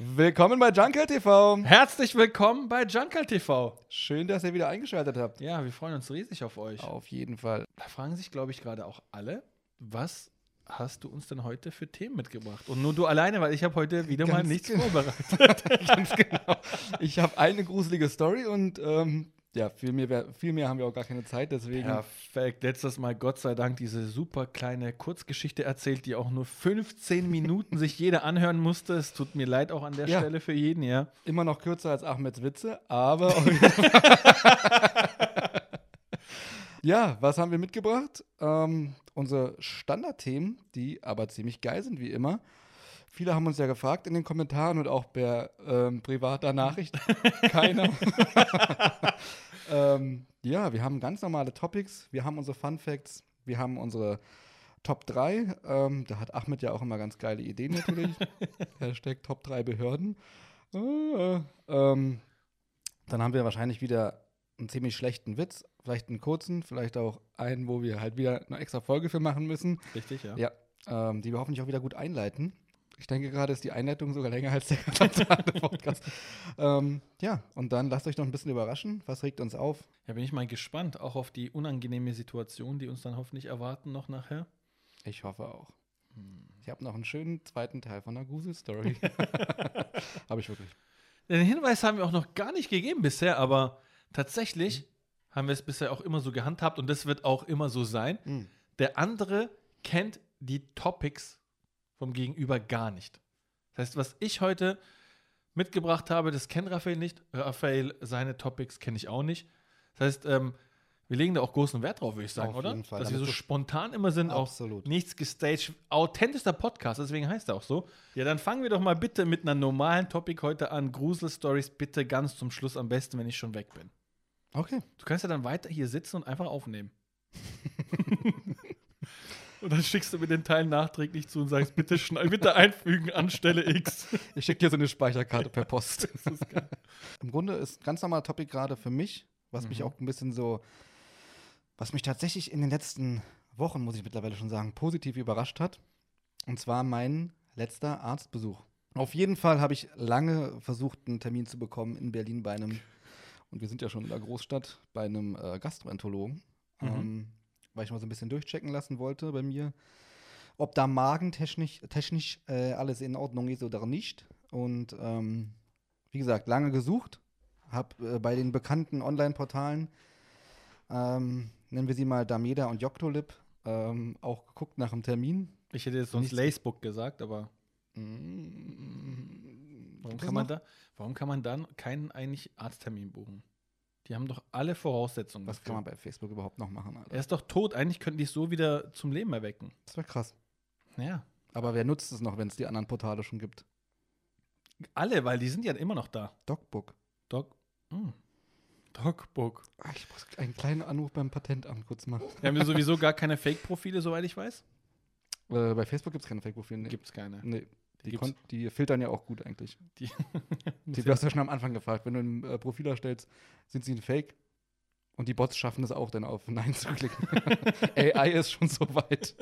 Willkommen bei Junkel TV. Herzlich willkommen bei Junkel TV. Schön, dass ihr wieder eingeschaltet habt. Ja, wir freuen uns riesig auf euch. Auf jeden Fall. Da fragen sich, glaube ich, gerade auch alle, was hast du uns denn heute für Themen mitgebracht? Und nur du alleine, weil ich habe heute wieder Ganz mal nichts genau. vorbereitet. Ganz genau. Ich habe eine gruselige Story und ähm, ja, viel mehr, viel mehr haben wir auch gar keine Zeit, deswegen. Perfekt. Letztes Mal, Gott sei Dank, diese super kleine Kurzgeschichte erzählt, die auch nur 15 Minuten sich jeder anhören musste. Es tut mir leid auch an der Ja. Stelle für jeden, ja. Immer noch kürzer als Ahmeds Witze, aber. ja, was haben wir mitgebracht? Ähm, unsere Standardthemen, die aber ziemlich geil sind, wie immer. Viele haben uns ja gefragt in den Kommentaren und auch per ähm, privater Nachricht. Keiner. ähm, ja, wir haben ganz normale Topics. Wir haben unsere Fun Facts. Wir haben unsere Top 3. Ähm, da hat Ahmed ja auch immer ganz geile Ideen natürlich. Hashtag Top 3 Behörden. Äh, ähm, dann haben wir wahrscheinlich wieder einen ziemlich schlechten Witz. Vielleicht einen kurzen, vielleicht auch einen, wo wir halt wieder eine extra Folge für machen müssen. Richtig, ja. Ja, ähm, die wir hoffentlich auch wieder gut einleiten. Ich denke gerade ist die Einleitung sogar länger als der ganze Podcast. ähm, ja, und dann lasst euch noch ein bisschen überraschen. Was regt uns auf? Ja, bin ich mal gespannt, auch auf die unangenehme Situation, die uns dann hoffentlich erwarten noch nachher. Ich hoffe auch. Ich habe noch einen schönen zweiten Teil von der Grusel-Story. habe ich wirklich. Den Hinweis haben wir auch noch gar nicht gegeben bisher, aber tatsächlich haben wir es bisher auch immer so gehandhabt und das wird auch immer so sein. Mhm. Der andere kennt die Topics vom Gegenüber gar nicht. Das heißt, was ich heute mitgebracht habe, das kennt Raphael nicht. Raphael, seine Topics kenne ich auch nicht. Das heißt, ähm, wir legen da auch großen Wert drauf, würde ich sagen, Auf oder? jeden Fall, Dass wir so damit spontan immer sind, auch Absolut. nichts gestaged. Authentischster Podcast, deswegen heißt er auch so. Ja, dann fangen wir doch mal bitte mit einer normalen Topic heute an. Grusel-Stories bitte ganz zum Schluss, am besten, wenn ich schon weg bin. Okay. Du kannst ja dann weiter hier sitzen und einfach aufnehmen. und dann schickst du mir den Teil nachträglich zu und sagst, bitte, bitte einfügen an Stelle X. Ich schicke dir so eine Speicherkarte per Post. Im Grunde ist ein ganz normaler Topic gerade für mich, was mich Mhm. auch ein bisschen so, was mich tatsächlich in den letzten Wochen, muss ich mittlerweile schon sagen, positiv überrascht hat. Und zwar mein letzter Arztbesuch. Auf jeden Fall habe ich lange versucht, einen Termin zu bekommen in Berlin bei einem, und wir sind ja schon in der Großstadt, bei einem äh, Gastroenterologen, Mhm. ähm, weil ich mal so ein bisschen durchchecken lassen wollte bei mir, ob da magentechnisch technisch, äh, alles in Ordnung ist oder nicht. Und ähm, wie gesagt, lange gesucht, habe äh, bei den bekannten Online-Portalen, ähm, nennen wir sie mal Dameda und Joktolib, ähm, auch geguckt nach einem Termin. Ich hätte jetzt sonst. Lacebook gesagt, aber Mm, warum kann, man noch? da, warum kann man dann keinen eigentlich Arzttermin buchen? Die haben doch alle Voraussetzungen. Was kann man bei Facebook überhaupt noch machen? Alter? Er ist doch tot. Eigentlich könnten die es so wieder zum Leben erwecken. Das wäre krass. Ja. Aber wer nutzt es noch, wenn es die anderen Portale schon gibt? Alle, weil die sind ja immer noch da. Docbook. Doc. Hm. Docbook. Ah, Ich muss einen kleinen Anruf beim Patentamt kurz machen. Wir haben ja sowieso gar keine Fake-Profile, soweit ich weiß. Äh, bei Facebook gibt es keine Fake-Profile. Nee. Gibt's keine. Nee. Die, kon- die filtern ja auch gut eigentlich. Die, Die, du hast ja schon am Anfang gefragt, wenn du ein äh, Profil erstellst, sind sie ein Fake? Und die Bots schaffen es auch, dann auf Nein zu klicken. AI ist schon so weit.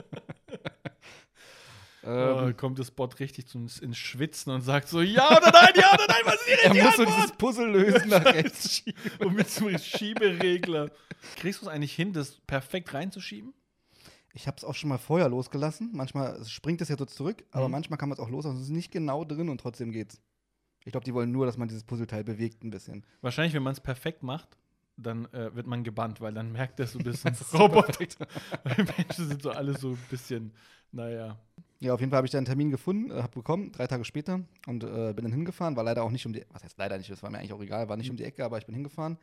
oh, ähm, kommt das Bot richtig zum, ins Schwitzen und sagt so, ja oder nein, ja oder nein, was ist die er richtige muss so dieses Puzzle lösen nach rechts. Und mit so einem Schieberegler. Kriegst du es eigentlich hin, das perfekt reinzuschieben? Ich habe es auch schon mal vorher losgelassen. Manchmal springt es ja so zurück, aber Mhm. manchmal kann man es auch loslassen. Es ist nicht genau drin und trotzdem geht's. Ich glaube, die wollen nur, dass man dieses Puzzleteil bewegt ein bisschen. Wahrscheinlich, wenn man es perfekt macht, dann äh, wird man gebannt, weil dann merkt er so ein bisschen Das ist so Roboter. Menschen sind so alle so ein bisschen, naja. Ja, auf jeden Fall habe ich da einen Termin gefunden, äh, habe bekommen, drei Tage später und äh, bin dann hingefahren. War leider auch nicht um die, was heißt leider nicht, das war mir eigentlich auch egal, war nicht um die Ecke, aber ich bin hingefahren.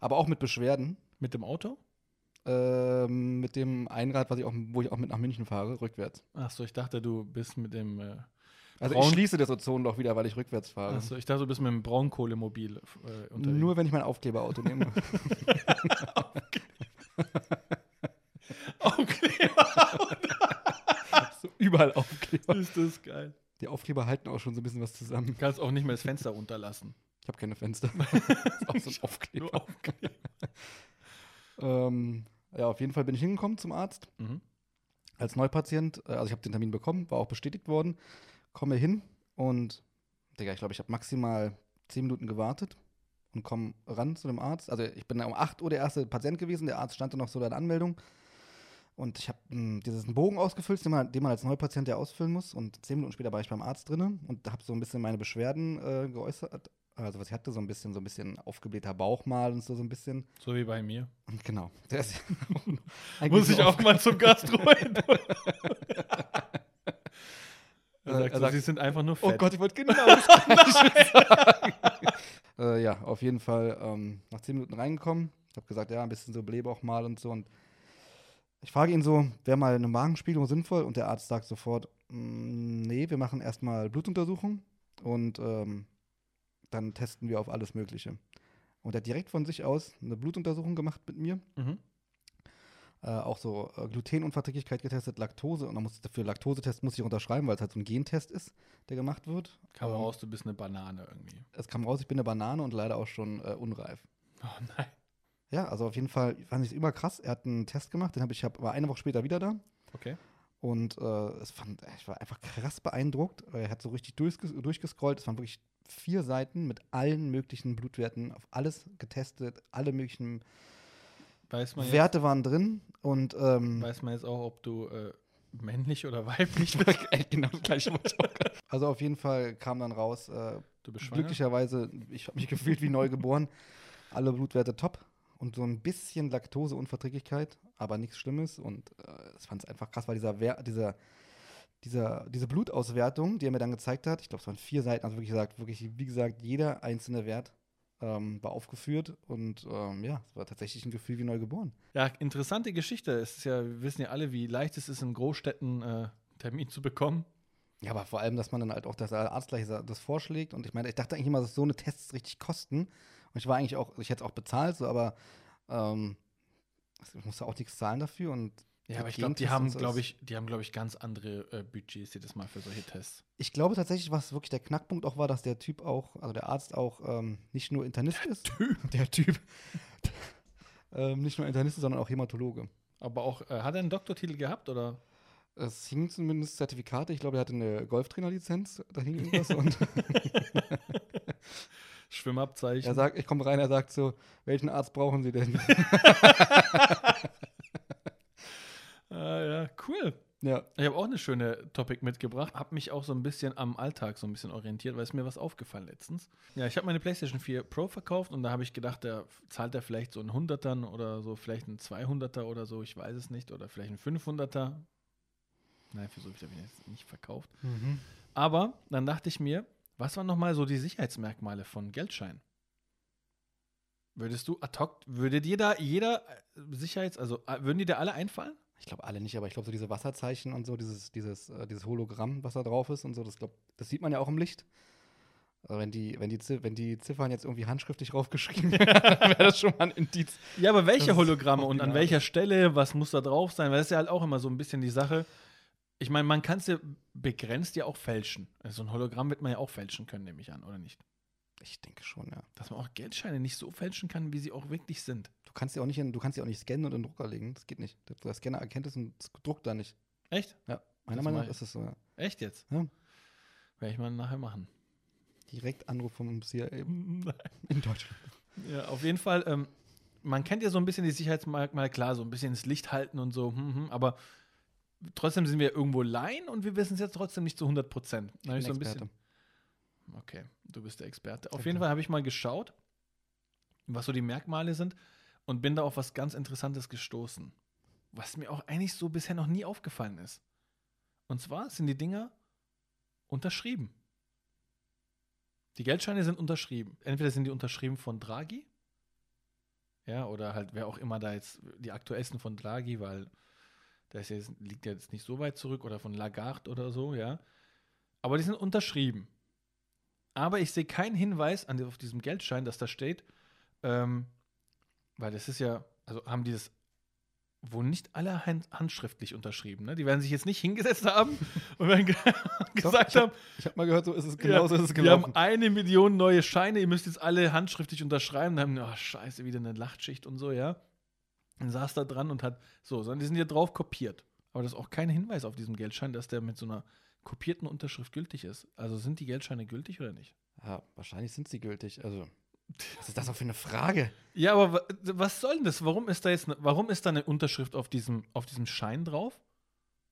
Aber auch mit Beschwerden. Mit dem Auto? Ähm, mit dem Einrad, was ich auch, wo ich auch mit nach München fahre, rückwärts. Achso, ich dachte, du bist mit dem. Äh, Also ich schließe das Ozonloch wieder, weil ich rückwärts fahre. achso, ich dachte, du bist mit dem Braunkohlemobil äh, unterwegs. Nur wenn ich mein Aufkleberauto nehme. Aufkleber. so überall Aufkleber. ist das geil. Die Aufkleber halten auch schon so ein bisschen was zusammen. Du kannst auch nicht mehr das Fenster runterlassen. Ich habe keine Fenster. das ist auch so ein Aufkleber. Nur Aufkleber. Ähm, ja, auf jeden Fall bin ich hingekommen zum Arzt Mhm. als Neupatient. Äh, Also ich habe den Termin bekommen, war auch bestätigt worden. Komme hin und Digga, ich glaube, ich habe maximal zehn Minuten gewartet und komme ran zu dem Arzt. Also ich bin um 8 Uhr der erste Patient gewesen, der Arzt stand dann noch so in der Anmeldung. Und ich habe diesen Bogen ausgefüllt, den man, den man als Neupatient ja ausfüllen muss. Und zehn Minuten später war ich beim Arzt drin und habe so ein bisschen meine Beschwerden äh, geäußert. Also was ich hatte, so ein bisschen, so ein bisschen aufgeblähter Bauch mal und so, so ein bisschen. So wie bei mir. Und genau. Der ist Muss ich auch mal zum Gastro hin. Er sagt, er sie sind einfach nur Oh fett. Gott, ich wollte genau das sagen. äh, ja, auf jeden Fall ähm, nach zehn Minuten reingekommen. Ich habe gesagt, ja, ein bisschen so Blähbauch mal und so. Und ich frage ihn so, wäre mal eine Magenspiegelung sinnvoll? Und der Arzt sagt sofort, "Mm, nee, wir machen erstmal Blutuntersuchung und ähm, dann testen wir auf alles Mögliche. Und er hat direkt von sich aus eine Blutuntersuchung gemacht mit mir. Mhm. Äh, auch so äh, Glutenunverträglichkeit getestet, Laktose. Und dann muss für Laktosetest muss ich unterschreiben, weil es halt so ein Gentest ist, der gemacht wird. Kam Ähm, raus, du bist eine Banane irgendwie. es kam raus, ich bin eine Banane und leider auch schon äh, unreif. Oh nein. Ja, also auf jeden Fall fand ich es immer krass. Er hat einen Test gemacht, den habe ich, hab, war eine Woche später wieder da. Okay. Und äh, es fand, ich war einfach krass beeindruckt. Er hat so richtig durchges durchgescrollt. Es waren wirklich vier Seiten mit allen möglichen Blutwerten, auf alles getestet, alle möglichen man, jetzt, Werte waren drin. Und ähm, weiß man jetzt auch, ob du äh, männlich oder weiblich bist? Ey, genau das gleiche. Also auf jeden Fall kam dann raus, äh, glücklicherweise, ich habe mich gefühlt wie neu geboren. Alle Blutwerte top und so ein bisschen Laktoseunverträglichkeit, aber nichts Schlimmes. Und äh, ich fand es einfach krass, weil dieser, Wer dieser, dieser, diese Blutauswertung, die er mir dann gezeigt hat, ich glaube, es waren vier Seiten, also wirklich gesagt, wirklich, wie gesagt, jeder einzelne Wert ähm, war aufgeführt und ähm, ja, es war tatsächlich ein Gefühl wie neu geboren. Ja, interessante Geschichte. Es ist ja, wir wissen ja alle, wie leicht es ist, in Großstädten äh, Termin zu bekommen. Ja, aber vor allem, dass man dann halt auch das Arzt gleich das vorschlägt. Und ich meine, ich dachte eigentlich immer, dass so eine Tests richtig kosten. Und ich war eigentlich auch, ich hätte es auch bezahlt, so, aber ähm, ich musste auch nichts zahlen dafür. Und Ja, der aber ich glaube, die haben, glaube ich, die haben, glaube ich, ganz andere äh, Budgets jedes Mal für solche Tests. Ich glaube tatsächlich, was wirklich der Knackpunkt auch war, dass der Typ auch, also der Arzt auch ähm, nicht nur Internist ist. Der Typ. ähm, nicht nur Internist ist, sondern auch Hämatologe. Aber auch, äh, hat er einen Doktortitel gehabt oder? Es hingen zumindest Zertifikate. Ich glaube, er hatte eine Golftrainerlizenz. Da hing irgendwas. und Schwimmabzeichen. er sagt, ich komme rein, er sagt so, welchen Arzt brauchen Sie denn? Ah, ja, cool. ja. Ich habe auch eine schöne Topic mitgebracht. Habe mich auch so ein bisschen am Alltag so ein bisschen orientiert, weil es mir was aufgefallen letztens. Ja, ich habe meine PlayStation 4 Pro verkauft und da habe ich gedacht, da zahlt er vielleicht so einen 100ern oder so, vielleicht einen 200er oder so, ich weiß es nicht, oder vielleicht einen 500er. Nein, für so viel habe ich jetzt nicht verkauft. Aber dann dachte ich mir, was waren nochmal so die Sicherheitsmerkmale von Geldscheinen? Würdest du ad hoc, würde dir da jeder äh, Sicherheits-, also äh, würden dir da alle einfallen? Ich glaube alle nicht, aber ich glaube so diese Wasserzeichen und so, dieses, dieses, äh, dieses Hologramm, was da drauf ist und so, das, glaub, das sieht man ja auch im Licht. Also wenn, die, wenn, die, wenn die Ziffern jetzt irgendwie handschriftlich draufgeschrieben wären, wäre das schon mal ein Indiz. Ja, aber welche Hologramme und an welcher Stelle, was muss da drauf sein? Weil das ist ja halt auch immer so ein bisschen die Sache. Ich meine, man kann es ja begrenzt ja auch fälschen. Also so ein Hologramm wird man ja auch fälschen können, nehme ich an, oder nicht? Ich denke schon, ja. Dass man auch Geldscheine nicht so fälschen kann, wie sie auch wirklich sind. Du kannst sie auch nicht, in, du kannst sie auch nicht scannen und in den Drucker legen. Das geht nicht. Der, Scanner erkennt es und es druckt da nicht. Echt? Ja, meiner Das Meinung nach ist es so, ja. Echt jetzt? Ja. Werde ich mal nachher machen. Direkt Anruf vom CIA in Deutschland. Ja, auf jeden Fall. Ähm, man kennt ja so ein bisschen die Sicherheitsmerkmale, klar, so ein bisschen ins Licht halten und so, hm, hm, aber trotzdem sind wir irgendwo Laien und wir wissen es jetzt trotzdem nicht zu 100 Prozent. Ich bin so ein Experte. bisschen. Okay, du bist der Experte. Auf Ja, jeden. Fall habe ich mal geschaut, was so die Merkmale sind und bin da auf was ganz Interessantes gestoßen, was mir auch eigentlich so bisher noch nie aufgefallen ist. Und zwar sind die Dinger unterschrieben. Die Geldscheine sind unterschrieben. Entweder sind die unterschrieben von Draghi, ja, oder halt wer auch immer da jetzt die aktuellsten von Draghi, weil das jetzt, liegt ja jetzt nicht so weit zurück, oder von Lagarde oder so, ja. Aber die sind unterschrieben. Aber ich sehe keinen Hinweis an, auf diesem Geldschein, dass da steht, ähm, weil das ist ja, also haben die das wohl nicht alle hand, handschriftlich unterschrieben. Ne? Die werden sich jetzt nicht hingesetzt haben und werden ge gesagt hab- haben, Ich habe mal gehört, so ist es genau so ist es wir gelaufen. haben eine Million neue Scheine, ihr müsst jetzt alle handschriftlich unterschreiben. Dann haben, oh, scheiße, wieder eine Lachtschicht und so, ja. Dann saß da dran und hat, so, sondern die sind hier drauf kopiert. Aber da ist auch kein Hinweis auf diesem Geldschein, dass der mit so einer kopierten Unterschrift gültig ist. Also sind die Geldscheine gültig oder nicht? Ja, wahrscheinlich sind sie gültig. Also, was ist das auch für eine Frage? Ja, aber wa- was soll denn das? Warum ist da jetzt ne, warum ist da eine Unterschrift auf diesem, auf diesem Schein drauf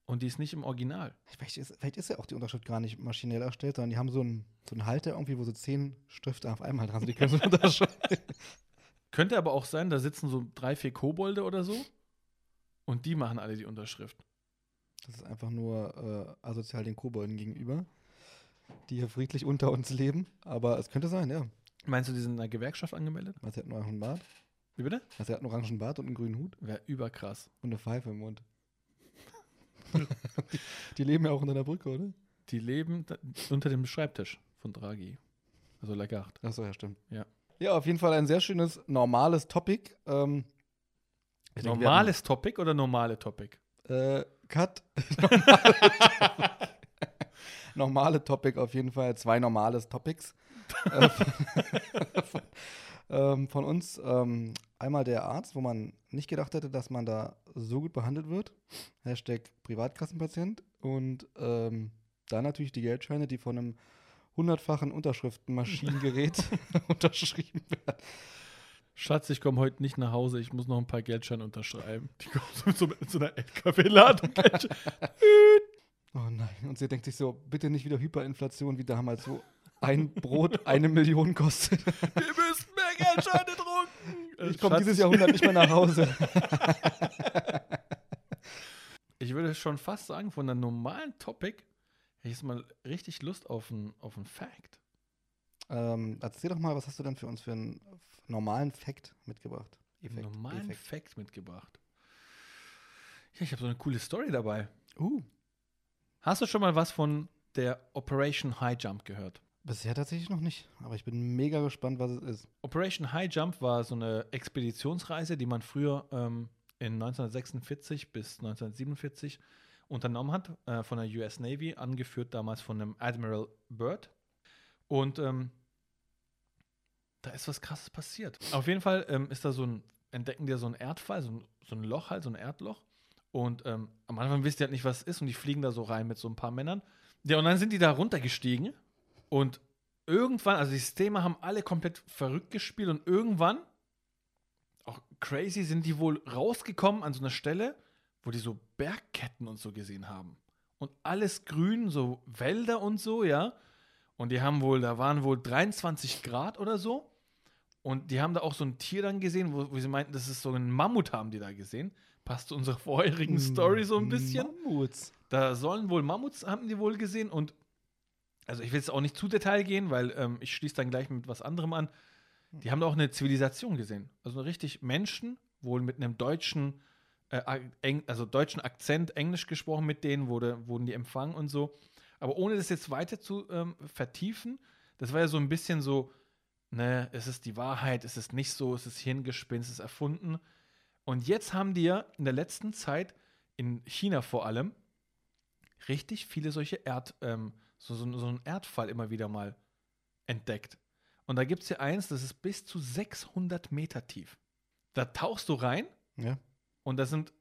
und die ist nicht im Original? Vielleicht ist, vielleicht ist ja auch die Unterschrift gar nicht maschinell erstellt, sondern die haben so einen, so einen Halter irgendwie, wo so zehn Stifte auf einmal dran sind. Die können so unterschreiben. Könnte aber auch sein, da sitzen so drei, vier Kobolde oder so und die machen alle die Unterschrift. Das ist einfach nur äh, asozial den Kobolden gegenüber, die hier friedlich unter uns leben. Aber es könnte sein, ja. Meinst du, die sind in einer Gewerkschaft angemeldet? Also, er hat einen orangen Bart. Wie bitte? Also, er hat einen orangen Bart und einen grünen Hut Wäre überkrass. und eine Pfeife im Mund. die leben ja auch unter der Brücke, oder? Die leben unter dem Schreibtisch von Draghi. Also Lagarde. Achso, ja, stimmt. Ja. Ja, auf jeden Fall ein sehr schönes, normales Topic. Ähm, ich denke, Normales Topic oder normale Topic? Äh, Cut. normale Topic auf jeden Fall. Zwei normales Topics. äh, von, ähm, von uns. Ähm, einmal der Arzt, wo man nicht gedacht hätte, dass man da so gut behandelt wird. Hashtag Privatkassenpatient. Und ähm, dann natürlich die Geldscheine, die von einem hundertfachen Unterschriftenmaschinengerät unterschrieben werden. Schatz, ich komme heute nicht nach Hause, ich muss noch ein paar Geldscheine unterschreiben. Die kommen so mit so, mit so einer LKW-Ladung. Oh nein, und sie denkt sich so, bitte nicht wieder Hyperinflation wie damals, wo ein Brot eine Million kostet. Wir müssen mehr Geldscheine drucken. Ich komme dieses Jahrhundert nicht mehr nach Hause. Ich würde schon fast sagen, von einem normalen Topic ich jetzt mal richtig Lust auf einen auf Fact. ähm, erzähl doch mal, was hast du denn für uns für einen normalen Fact mitgebracht? Einen normalen Effekt. Fact mitgebracht. Ja, ich habe so eine coole Story dabei. Uh, Hast du schon mal was von der Operation High Jump gehört? bisher tatsächlich noch nicht, aber ich bin mega gespannt, was es ist. Operation High Jump war so eine Expeditionsreise, die man früher ähm, in 1946 bis 1947 unternommen hat, äh, von der US Navy, angeführt damals von dem Admiral Byrd. Und ähm, da ist was krasses passiert. Auf jeden Fall ähm, ist da so ein, entdecken die so ein Erdfall, so ein, so ein Loch halt, so ein Erdloch. Und ähm, am Anfang wisst ihr halt nicht, was es ist, und die fliegen da so rein mit so ein paar Männern. Ja, und dann sind die da runtergestiegen und irgendwann, also die Systeme haben alle komplett verrückt gespielt und irgendwann, auch crazy, sind die wohl rausgekommen an so einer Stelle, wo die so Bergketten und so gesehen haben. Und alles grün, so Wälder und so, ja. Und die haben wohl, da waren wohl 23 Grad oder so. Und die haben da auch so ein Tier dann gesehen, wo, wo sie meinten, das ist so ein Mammut, haben die da gesehen. Passt zu unserer vorherigen Story so ein bisschen. Mammuts. Da sollen wohl Mammuts, haben die wohl gesehen. Und also ich will jetzt auch nicht zu Detail gehen, weil ähm, ich schließe dann gleich mit was anderem an. Die haben da auch eine Zivilisation gesehen. Also richtig Menschen, wohl mit einem deutschen, äh, also deutschen Akzent, Englisch gesprochen mit denen, wurde, wurden die empfangen und so. Aber ohne das jetzt weiter zu ähm, vertiefen, das war ja so ein bisschen so, ne, es ist die Wahrheit, es ist nicht so, es ist Hirngespinst, es ist erfunden. Und jetzt haben die ja in der letzten Zeit, in China vor allem, richtig viele solche Erd, ähm, so, so, so einen Erdfall immer wieder mal entdeckt. Und da gibt es ja eins, das ist bis zu 600 Meter tief. Da tauchst du rein Ja. Und da sind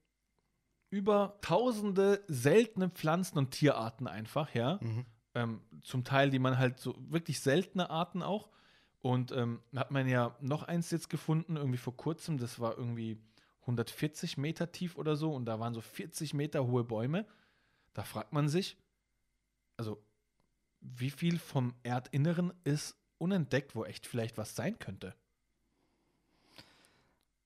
über tausende seltene Pflanzen und Tierarten einfach, ja. Mhm. Ähm, zum Teil, die man halt so wirklich seltene Arten auch. Und ähm, hat man ja noch eins jetzt gefunden, irgendwie vor kurzem, das war irgendwie 140 Meter tief oder so und da waren so 40 Meter hohe Bäume. Da fragt man sich, also wie viel vom Erdinneren ist unentdeckt, wo echt vielleicht was sein könnte.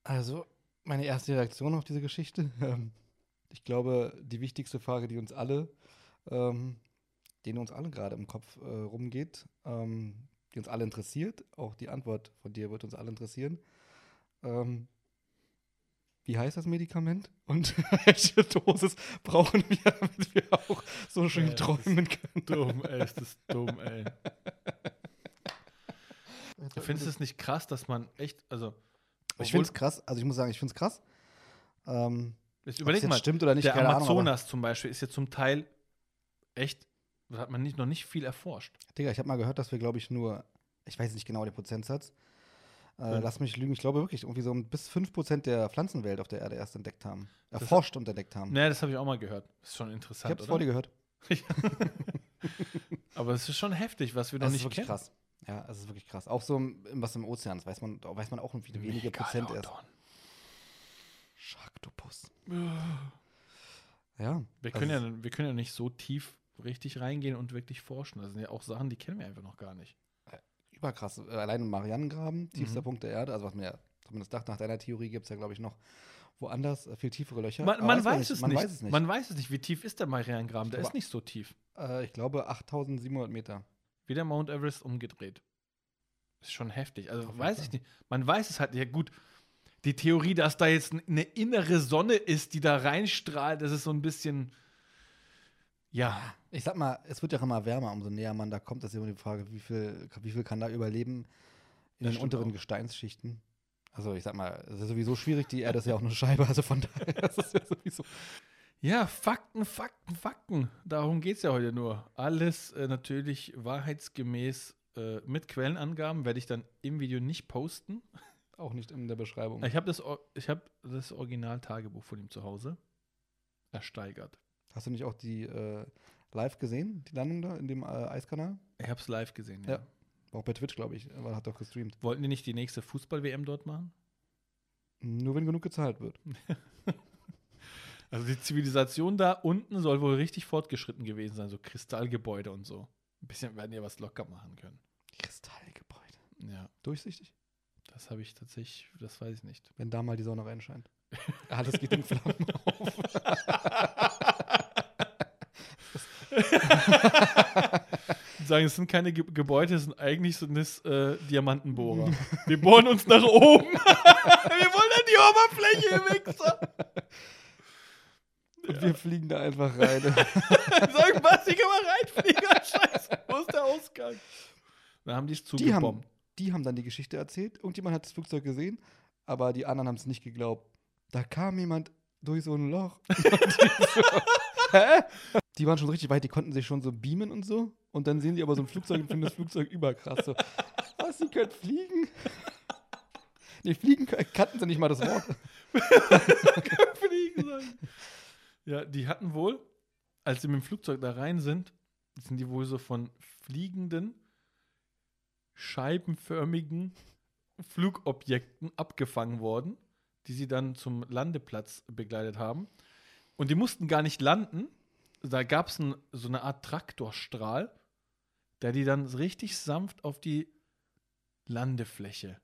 Also, meine erste Reaktion auf diese Geschichte. Ähm, ich glaube, die wichtigste Frage, die uns alle, ähm, die uns alle gerade im Kopf äh, rumgeht, ähm, die uns alle interessiert, auch die Antwort von dir wird uns alle interessieren. Ähm, wie heißt das Medikament und welche Dosis brauchen wir, damit wir auch so schön ist träumen können? Dumm, ey, ist das dumm, ey. Du findest es nicht krass, dass man echt, also. Ich finde es krass, also ich muss sagen, ich finde es krass. Ähm, Jetzt überleg jetzt mal, stimmt oder nicht, der keine Ahnung, Amazonas zum Beispiel ist ja zum Teil echt, da hat man nicht, noch nicht viel erforscht. Digga, ich habe mal gehört, dass wir, glaube ich, nur, ich weiß nicht genau den Prozentsatz, äh, lass mich lügen, ich glaube wirklich, irgendwie so bis 5% der Pflanzenwelt auf der Erde erst entdeckt haben. Das- Erforscht und entdeckt haben. Naja, das habe ich auch mal gehört. Das ist schon ich interessant, habe es vor dir gehört. Aber es ist schon heftig, was wir noch Das ist nicht wirklich kennen. krass. Ja, das ist wirklich krass. Auch so, im- was im Ozean ist, weiß man, da weiß man auch, wie wenige Prozent erst. Megalodon. Sharktopus. Ja. Wir das können, ist- ja, wir können ja nicht so tief richtig reingehen und wirklich forschen. Das sind ja auch Sachen, die kennen wir einfach noch gar nicht. überkrass. Äh, Allein im Marianengraben, tiefster Mhm. Punkt der Erde, also was man ja zumindest dachte, nach deiner Theorie gibt es ja, glaube ich, noch woanders äh, viel tiefere Löcher. Man, man, man weiß, es man nicht. weiß es nicht. Man weiß es nicht. Wie tief ist der Marianengraben? Der ist nicht so tief. äh, ich glaube 8700 Meter. Wie der Mount Everest umgedreht. Ist schon heftig. Also Auf weiß ich nicht. Man weiß es halt. Ja, gut. Die Theorie, dass da jetzt eine innere Sonne ist, die da reinstrahlt, das ist so ein bisschen. Ja. Ich sag mal, es wird ja auch immer wärmer, umso näher man da kommt. Das ist immer die Frage, wie viel, wie viel kann da überleben in Das den unteren auch. Gesteinsschichten. Also ich sag mal, es ist sowieso schwierig, die Erde ist ja auch eine Scheibe, also von daher, das ist ja sowieso. Ja, Fakten, Fakten, Fakten. Darum geht es ja heute nur. Alles äh, natürlich wahrheitsgemäß äh, mit Quellenangaben werde ich dann im Video nicht posten. Auch nicht in der Beschreibung. Ich habe das, ich hab das Original-Tagebuch von ihm zu Hause ersteigert. Hast du nicht auch die äh, live gesehen, die Landung da in dem äh, Eiskanal? Ich habe es live gesehen, ja. Ja. Auch bei Twitch, glaube ich, weil hat doch gestreamt. Wollten die nicht die nächste Fußball-WM dort machen? Nur wenn genug gezahlt wird. Also die Zivilisation da unten soll wohl richtig fortgeschritten gewesen sein, so Kristallgebäude und so. Ein bisschen werden die was locker machen können. Kristallgebäude. Ja, Durchsichtig? das habe ich tatsächlich, das weiß ich nicht. Wenn da mal die Sonne reinscheint. Alles geht in Flammen auf. Sagen, es sind keine Ge Gebäude, es sind eigentlich sind es äh, Diamantenbohrer. Wir bohren uns nach oben. Wir wollen an die Oberfläche, Wichser. Und wir fliegen da einfach rein. Sagen, was, ich kann mal reinfliegen. Scheiße, wo ist der Ausgang? Dann haben die es Die haben, zugebombt. die haben dann die Geschichte erzählt. Irgendjemand hat das Flugzeug gesehen, aber die anderen haben es nicht geglaubt. Da kam jemand durch so ein Loch. Die, Hä? die waren schon richtig weit, die konnten sich schon so beamen und so. Und dann sehen die aber so ein Flugzeug und finden das Flugzeug überkrass. So, was, die können fliegen? Nee, fliegen können- kannten sie nicht mal das Wort. Fliegen sagen. Ja, die hatten wohl, als sie mit dem Flugzeug da rein sind, sind die wohl so von fliegenden, scheibenförmigen Flugobjekten abgefangen worden, die sie dann zum Landeplatz begleitet haben. Und die mussten gar nicht landen. Da gab es so eine Art Traktorstrahl, der die dann richtig sanft auf die Landefläche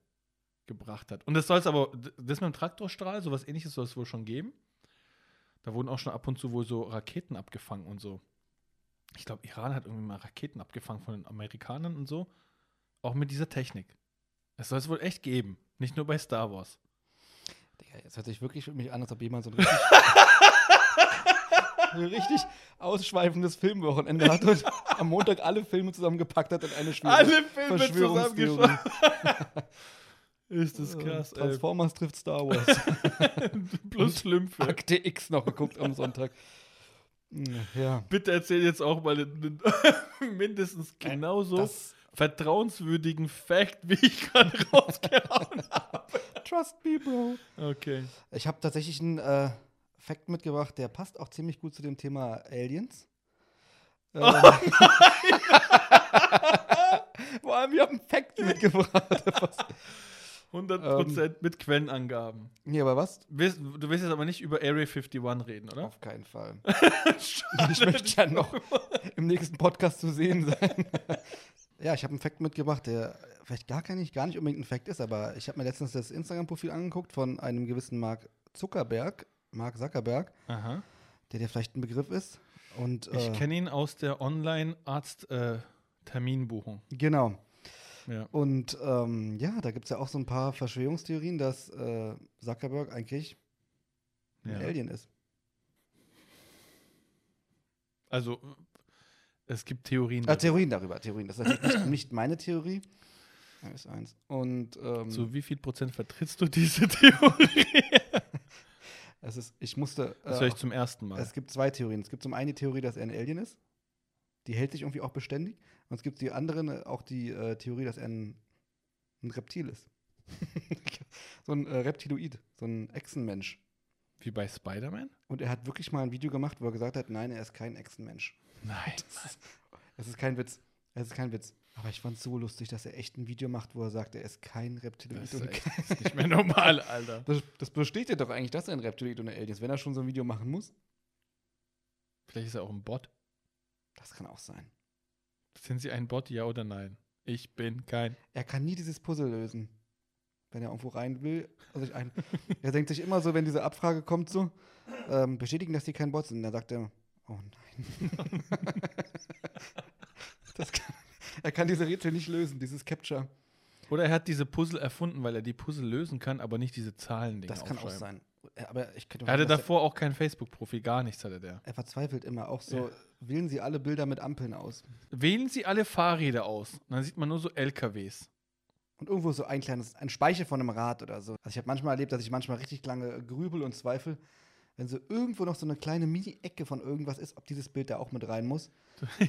gebracht hat. Und das soll es aber, das mit dem Traktorstrahl, sowas ähnliches soll es wohl schon geben. Da wurden auch schon ab und zu wohl so Raketen abgefangen und so. Ich glaube, Iran hat irgendwie mal Raketen abgefangen von den Amerikanern und so. Auch mit dieser Technik. Das soll es wohl echt geben. Nicht nur bei Star Wars. Digga, jetzt hört sich wirklich mich an, als ob jemand so ein richtig, ein richtig ausschweifendes Filmwochenende hat und am Montag alle Filme zusammengepackt hat in eine Schwere. Filme Verschwörungstheorie. Ist das Äh, krass, ey. Transformers trifft Star Wars. Plus Schlümpfe. Akte X noch geguckt am Sonntag. Ja. Bitte erzähl jetzt auch mal einen, mindestens genauso Das, vertrauenswürdigen Fact, wie ich gerade rausgehauen habe. trust me, Bro. Okay. Ich habe tatsächlich einen äh, Fact mitgebracht, der passt auch ziemlich gut zu dem Thema Aliens. Äh, Vor allem, wir haben einen Fact mitgebracht. Was? 100% mit Quellenangaben. Nee, aber was? Willst- Du willst jetzt aber nicht über Area 51 reden, oder? Auf keinen Fall. ich möchte ja noch im nächsten Podcast zu sehen sein. ja, ich habe einen Fact mitgebracht, der vielleicht gar, kein, gar nicht unbedingt ein Fact ist, aber ich habe mir letztens das Instagram-Profil angeguckt von einem gewissen Mark Zuckerberg, Mark Zuckerberg, Aha. der dir vielleicht ein Begriff ist. Und, Ich äh, kenne ihn aus der Online-Arzt-Terminbuchung. Genau. Ja. Und ähm, ja, da gibt es ja auch so ein paar Verschwörungstheorien, dass äh, Zuckerberg eigentlich ein ja. Alien ist. Also, es gibt Theorien. Darüber. Theorien darüber, Theorien. Das ist nicht, nicht meine Theorie. Ist eins. Und ähm, Zu wie viel Prozent vertrittst du diese Theorie? es ist, ich musste. Das äh, höre ich zum ersten Mal. es gibt zwei Theorien. Es gibt zum einen die Theorie, dass er ein Alien ist. Die hält sich irgendwie auch beständig. Und es gibt die andere, äh, auch die äh, Theorie, dass er ein, ein Reptil ist. so ein äh, Reptiloid, so ein Echsenmensch. Wie bei Spider-Man? Und er hat wirklich mal ein Video gemacht, wo er gesagt hat, nein, er ist kein Echsenmensch. Nein. Es ist kein Witz. Es ist kein Witz. Aber ich fand es so lustig, dass er echt ein Video macht, wo er sagt, er ist kein Reptiloid. Das ist, echt, das ist nicht mehr normal, Alter. Das, das bestätigt doch eigentlich, dass er ein Reptiloid und ein Alien ist, wenn er schon so ein Video machen muss. Vielleicht ist er auch ein Bot. Das kann auch sein. Sind Sie ein Bot, ja oder nein? Ich bin kein. Er kann nie dieses Puzzle lösen, wenn er irgendwo rein will. Also ich ein, er denkt sich immer so, wenn diese Abfrage kommt, so, ähm, bestätigen, dass die kein Bot sind. Dann sagt er, oh nein. kann, er kann diese Rätsel nicht lösen, dieses Capture. Oder er hat diese Puzzle erfunden, weil er die Puzzle lösen kann, aber nicht diese Zahlen Das kann auch sein. Äh, Aber ich könnte Er hatte davor auch kein Facebook-Profil, gar nichts hatte der. Er, er verzweifelt immer auch so, wählen Sie alle Bilder mit Ampeln aus. Wählen Sie alle Fahrräder aus. Und dann sieht man nur so LKWs. Und irgendwo so ein kleines, ein Speicher von einem Rad oder so. Also ich habe manchmal erlebt, dass ich manchmal richtig lange grübel und zweifle, wenn so irgendwo noch so eine kleine Mini-Ecke von irgendwas ist, ob dieses Bild da auch mit rein muss.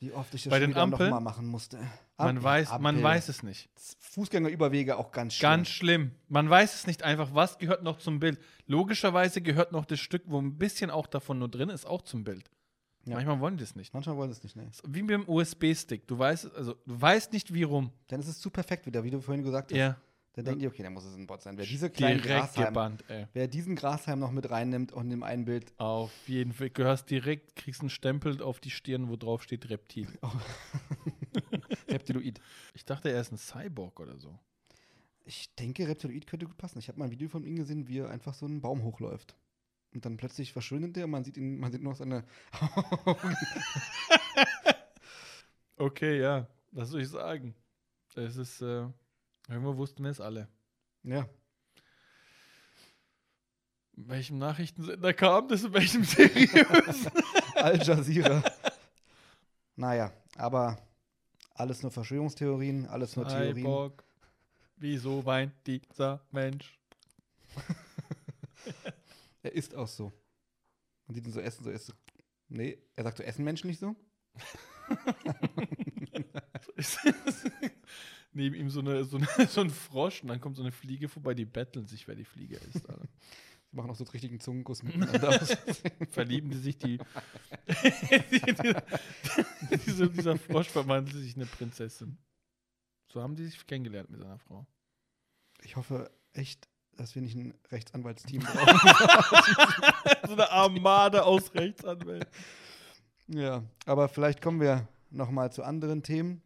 Wie oft ich das Bei den Ampeln? nochmal machen musste. Man Ampel, weiß, man Ampel. weiß es nicht. Fußgängerüberwege auch ganz schön. Ganz schlimm. Man weiß es nicht einfach, was gehört noch zum Bild. Logischerweise gehört noch das Stück, wo ein bisschen auch davon nur drin ist, auch zum Bild. Ja. Manchmal wollen die das nicht. Manchmal wollen sie es nicht, ne? Wie mit dem USB-Stick. Du weißt, also du weißt nicht, wie rum. Dann ist es zu perfekt wieder, wie du vorhin gesagt hast. Ja. Dann denken die, okay, dann muss es ein Bot sein. Wer diese kleinen Direkt Grashalm, gebannt, ey. wer diesen Grashalm noch mit reinnimmt und in einem Bild, Auf jeden Fall. Du hast direkt, kriegst einen Stempel auf die Stirn, wo drauf steht Reptil. Reptiloid. Ich dachte, er ist ein Cyborg oder so. Ich denke, Reptiloid könnte gut passen. Ich habe mal ein Video von ihm gesehen, wie er einfach so einen Baum hochläuft. Und dann plötzlich verschwindet er und man sieht ihn, man sieht nur noch seine Augen. Okay, ja. Was soll ich sagen? Es ist, äh, irgendwo wussten wir es alle. Ja. In welchem Nachrichtensender kam das? In welchem seriösen? Al Jazeera. naja, aber alles nur Verschwörungstheorien, alles nur Theorien. Cyborg. Wieso weint dieser Mensch? Er ist auch so. Man sieht ihn so essen, so ist. Nee, er sagt so, essen Menschen nicht so? Neben ihm so, eine, so, eine, so ein Frosch und dann kommt so eine Fliege vorbei, die betteln sich, wer die Fliege ist. Alter. Sie machen auch so einen richtigen Zungenkuss miteinander aus. Verlieben die sich die. dieser, dieser Frosch verwandelt sich in eine Prinzessin. So haben die sich kennengelernt mit seiner Frau. Ich hoffe echt, dass wir nicht ein Rechtsanwaltsteam brauchen. so eine Armade aus Rechtsanwälten. ja, aber vielleicht kommen wir noch mal zu anderen Themen.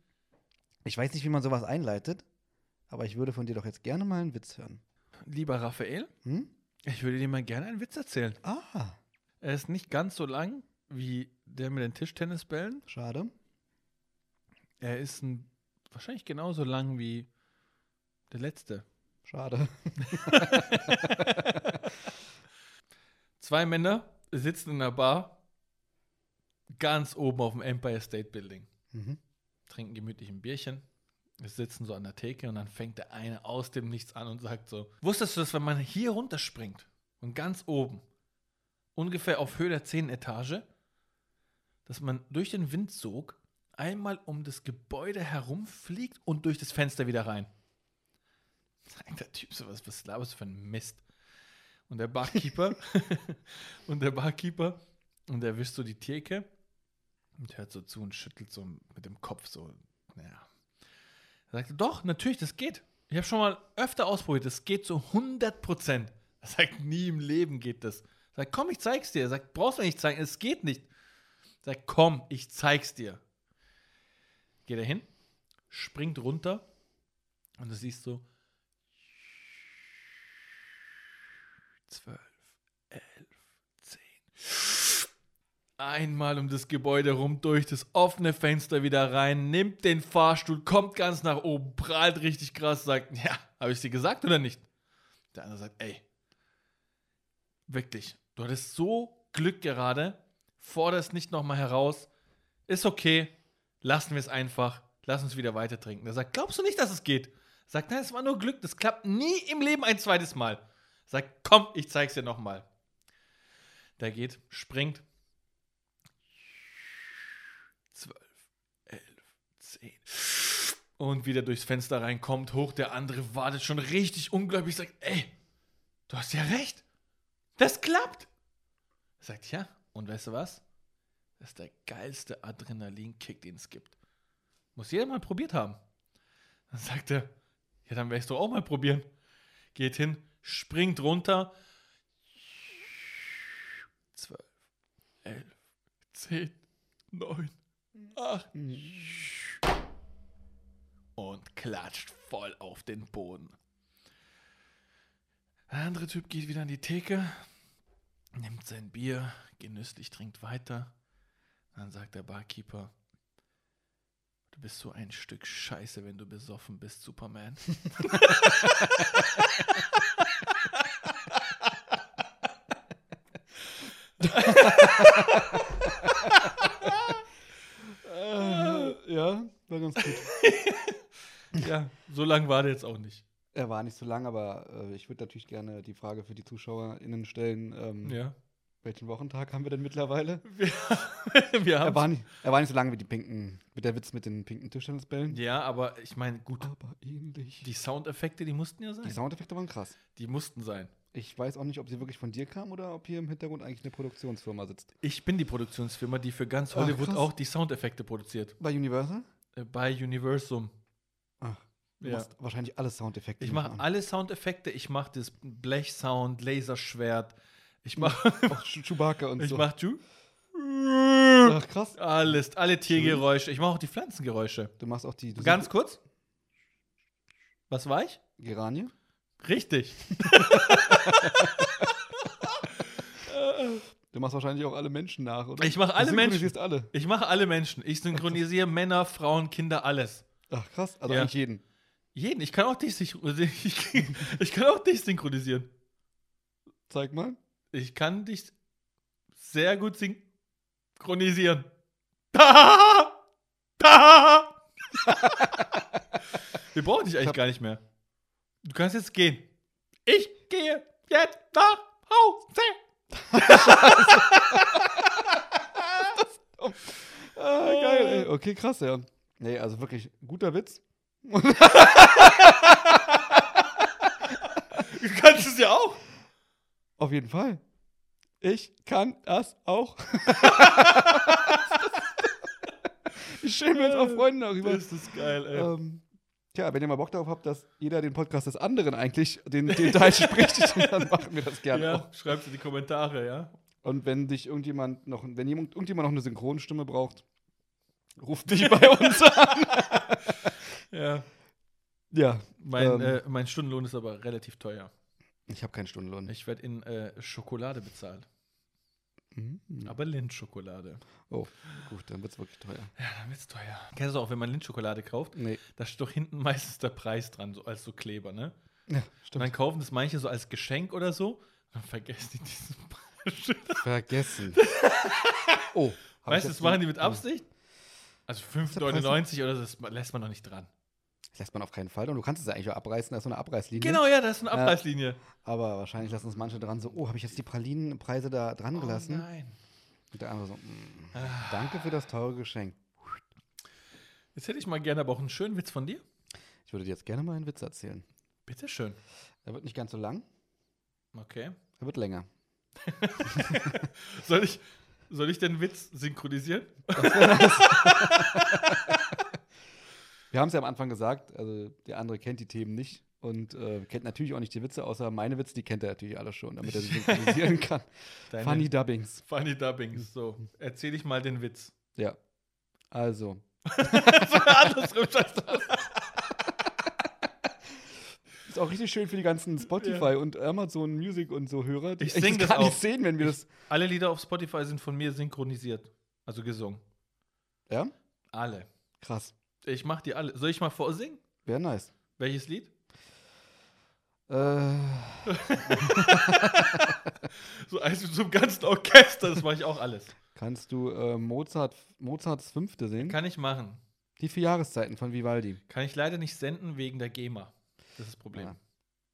Ich weiß nicht, wie man sowas einleitet, aber ich würde von dir doch jetzt gerne mal einen Witz hören. Lieber Raphael, Hm? ich würde dir mal gerne einen Witz erzählen. Ah, Er ist nicht ganz so lang wie der mit den Tischtennisbällen. schade. Er ist ein, wahrscheinlich genauso lang wie der letzte. Schade. Zwei Männer sitzen in einer Bar ganz oben auf dem Empire State Building, Mhm. Trinken gemütlich ein Bierchen, sitzen so an der Theke und dann fängt der eine aus dem Nichts an und sagt so: Wusstest du, dass wenn man hier runterspringt und ganz oben, ungefähr auf Höhe der 10. Etage, dass man durch den Windsog einmal um das Gebäude herumfliegt und durch das Fenster wieder rein? Sagt der Typ so, was, was laberst du für ein Mist? Und der Barkeeper, und der Barkeeper, und er wischt so die Theke und hört so zu und schüttelt so mit dem Kopf so, naja. Er sagt, doch, natürlich, das geht. Ich habe schon mal öfter ausprobiert, das geht zu 100 Prozent. Er sagt, nie im Leben geht das. Er sagt, komm, ich zeig's dir. Er sagt, brauchst du nicht zeigen, es geht nicht. Er sagt, komm, ich zeig's dir. Geht er hin, springt runter und du siehst so, 12, 11, 10. Einmal um das Gebäude rum, durch das offene Fenster wieder rein, nimmt den Fahrstuhl, kommt ganz nach oben, prahlt richtig krass, sagt, ja, habe ich dir gesagt oder nicht? Der andere sagt, ey, wirklich, du hattest so Glück gerade, forderst nicht nochmal heraus, ist okay, lassen wir es einfach, lass uns wieder weiter trinken. Der sagt, glaubst du nicht, dass es geht? Sagt, nein, es war nur Glück, das klappt nie im Leben ein zweites Mal. Sagt, komm, ich zeig's dir nochmal. Der geht, springt. 12, 11, 10. Und wieder durchs Fenster reinkommt, hoch. Der andere wartet schon richtig ungläubig, sagt, ey, du hast ja recht. Das klappt. Er sagt, ja, und weißt du was? Das ist der geilste Adrenalinkick, den es gibt. Muss jeder mal probiert haben. Dann sagt er, ja, dann werde ich es doch auch mal probieren. Geht hin, springt runter. 12, 11, 10, 9, 8 und klatscht voll auf den Boden. Der andere Typ geht wieder an die Theke, nimmt sein Bier, genüsslich trinkt weiter. Dann sagt der Barkeeper, du bist so ein Stück Scheiße, wenn du besoffen bist, Superman. Äh, ja, war ganz gut. ja, so lang war der jetzt auch nicht. Er war nicht so lang, aber äh, ich würde natürlich gerne die Frage für die ZuschauerInnen stellen: ähm, Ja. Welchen Wochentag haben wir denn mittlerweile? Wir, wir Er war, nicht, er war nicht so lang wie die pinken, mit der Witz mit den pinken Tischtennisbällen. Ja, aber ich meine, gut, Aber ähnlich. die Soundeffekte, die mussten ja sein. Die Soundeffekte waren krass. Die mussten sein. Ich weiß auch nicht, ob sie wirklich von dir kamen oder ob hier im Hintergrund eigentlich eine Produktionsfirma sitzt. Ich bin die Produktionsfirma, die für ganz Ach, Hollywood krass. auch die Soundeffekte produziert. Bei Universal? Äh, bei Universum. Du Ja. machst wahrscheinlich alle Soundeffekte. Ich mache alle Soundeffekte. Ich mache das Blechsound, Laserschwert. Ich mache Chewbacca und ich so. mach Ju Ach, krass. alles, alle Tiergeräusche. Ich mache auch die Pflanzengeräusche. Du machst auch die. Ganz kurz. Was war ich? Geranie? Richtig. Du machst wahrscheinlich auch alle Menschen nach, oder? Ich mache alle du Menschen. synchronisierst alle. Ich mache alle Menschen. Ich synchronisiere Männer, Frauen, Kinder, alles. Ach, krass. Also Ja. eigentlich jeden. Jeden. Ich kann auch dich synchronisieren. Ich, kann auch dich synchronisieren. Zeig mal. Ich kann dich sehr gut synchronisieren. Da! Da! Wir brauchen dich eigentlich gar nicht mehr. Du kannst jetzt gehen. Ich gehe jetzt nach Hause. Ah, geil, ey. Okay, krass, ja. Nee, also wirklich guter Witz. Du kannst es ja auch. Auf jeden Fall. Ich kann das auch. Wie schön wir uns auch freuen darüber. Das ist geil, ey. Ähm, tja, wenn ihr mal Bock darauf habt, dass jeder den Podcast des anderen eigentlich den, den Teil spricht, dann machen wir das gerne ja, auch. schreib's in die Kommentare, ja. Und wenn dich irgendjemand noch, wenn jemand, irgendjemand noch eine Synchronstimme braucht, ruft dich bei uns an. Ja. Ja. Mein, Ähm. äh, mein Stundenlohn ist aber relativ teuer. Ich habe keinen Stundenlohn. Ich werde in äh, Schokolade bezahlt. Mhm. Aber Lindschokolade. Oh, gut, dann wird's wirklich teuer. Ja, dann wird's teuer. Kennst du auch, wenn man Lindschokolade kauft, Nee. da steht doch hinten meistens der Preis dran, so als so Kleber, ne? Ja, Und stimmt. dann kaufen das manche so als Geschenk oder so. Dann vergessen die diesen Preis. Vergessen. Oh. weißt du, das machen die mit Absicht? Also der Preis? 5,99 oder so, das lässt man noch nicht dran. Das lässt man auf keinen Fall. Und du kannst es ja eigentlich auch abreißen, da ist so eine Abreißlinie. Genau, ja, das ist eine Abreißlinie. Aber wahrscheinlich lassen es manche dran so, oh, habe ich jetzt die Pralinenpreise da dran gelassen? Oh nein. Und der andere so, mm, danke für das teure Geschenk. Jetzt hätte ich mal gerne aber auch einen schönen Witz von dir. Ich würde dir jetzt gerne mal einen Witz erzählen. Bitte schön. Er wird nicht ganz so lang, Okay. er wird länger. Soll ich, soll ich den Witz synchronisieren? Wir haben es ja am Anfang gesagt, also der andere kennt die Themen nicht und äh, kennt natürlich auch nicht die Witze, außer meine Witze, die kennt er natürlich alle schon, damit er sie synchronisieren kann. Deine Funny Dubbings. Funny Dubbings. So, erzähl ich mal den Witz. Ja. Also, Andersrum, ist auch richtig schön für die ganzen Spotify und Amazon Music und so Hörer, die Ich sing das gar auch. nicht sehen, wenn wir das. Alle Lieder auf Spotify sind von mir synchronisiert. Also gesungen. Ja? Alle. Krass. Ich mach die alle. Soll ich mal vorsingen? Wäre nice. Welches Lied? Äh, So eins mit so einem ganzen Orchester, das mache ich auch alles. kannst du äh, Mozart, Mozarts Fünfte sehen? Kann ich machen. die vier Jahreszeiten von Vivaldi. Kann ich leider nicht senden wegen der GEMA. Das ist das Problem.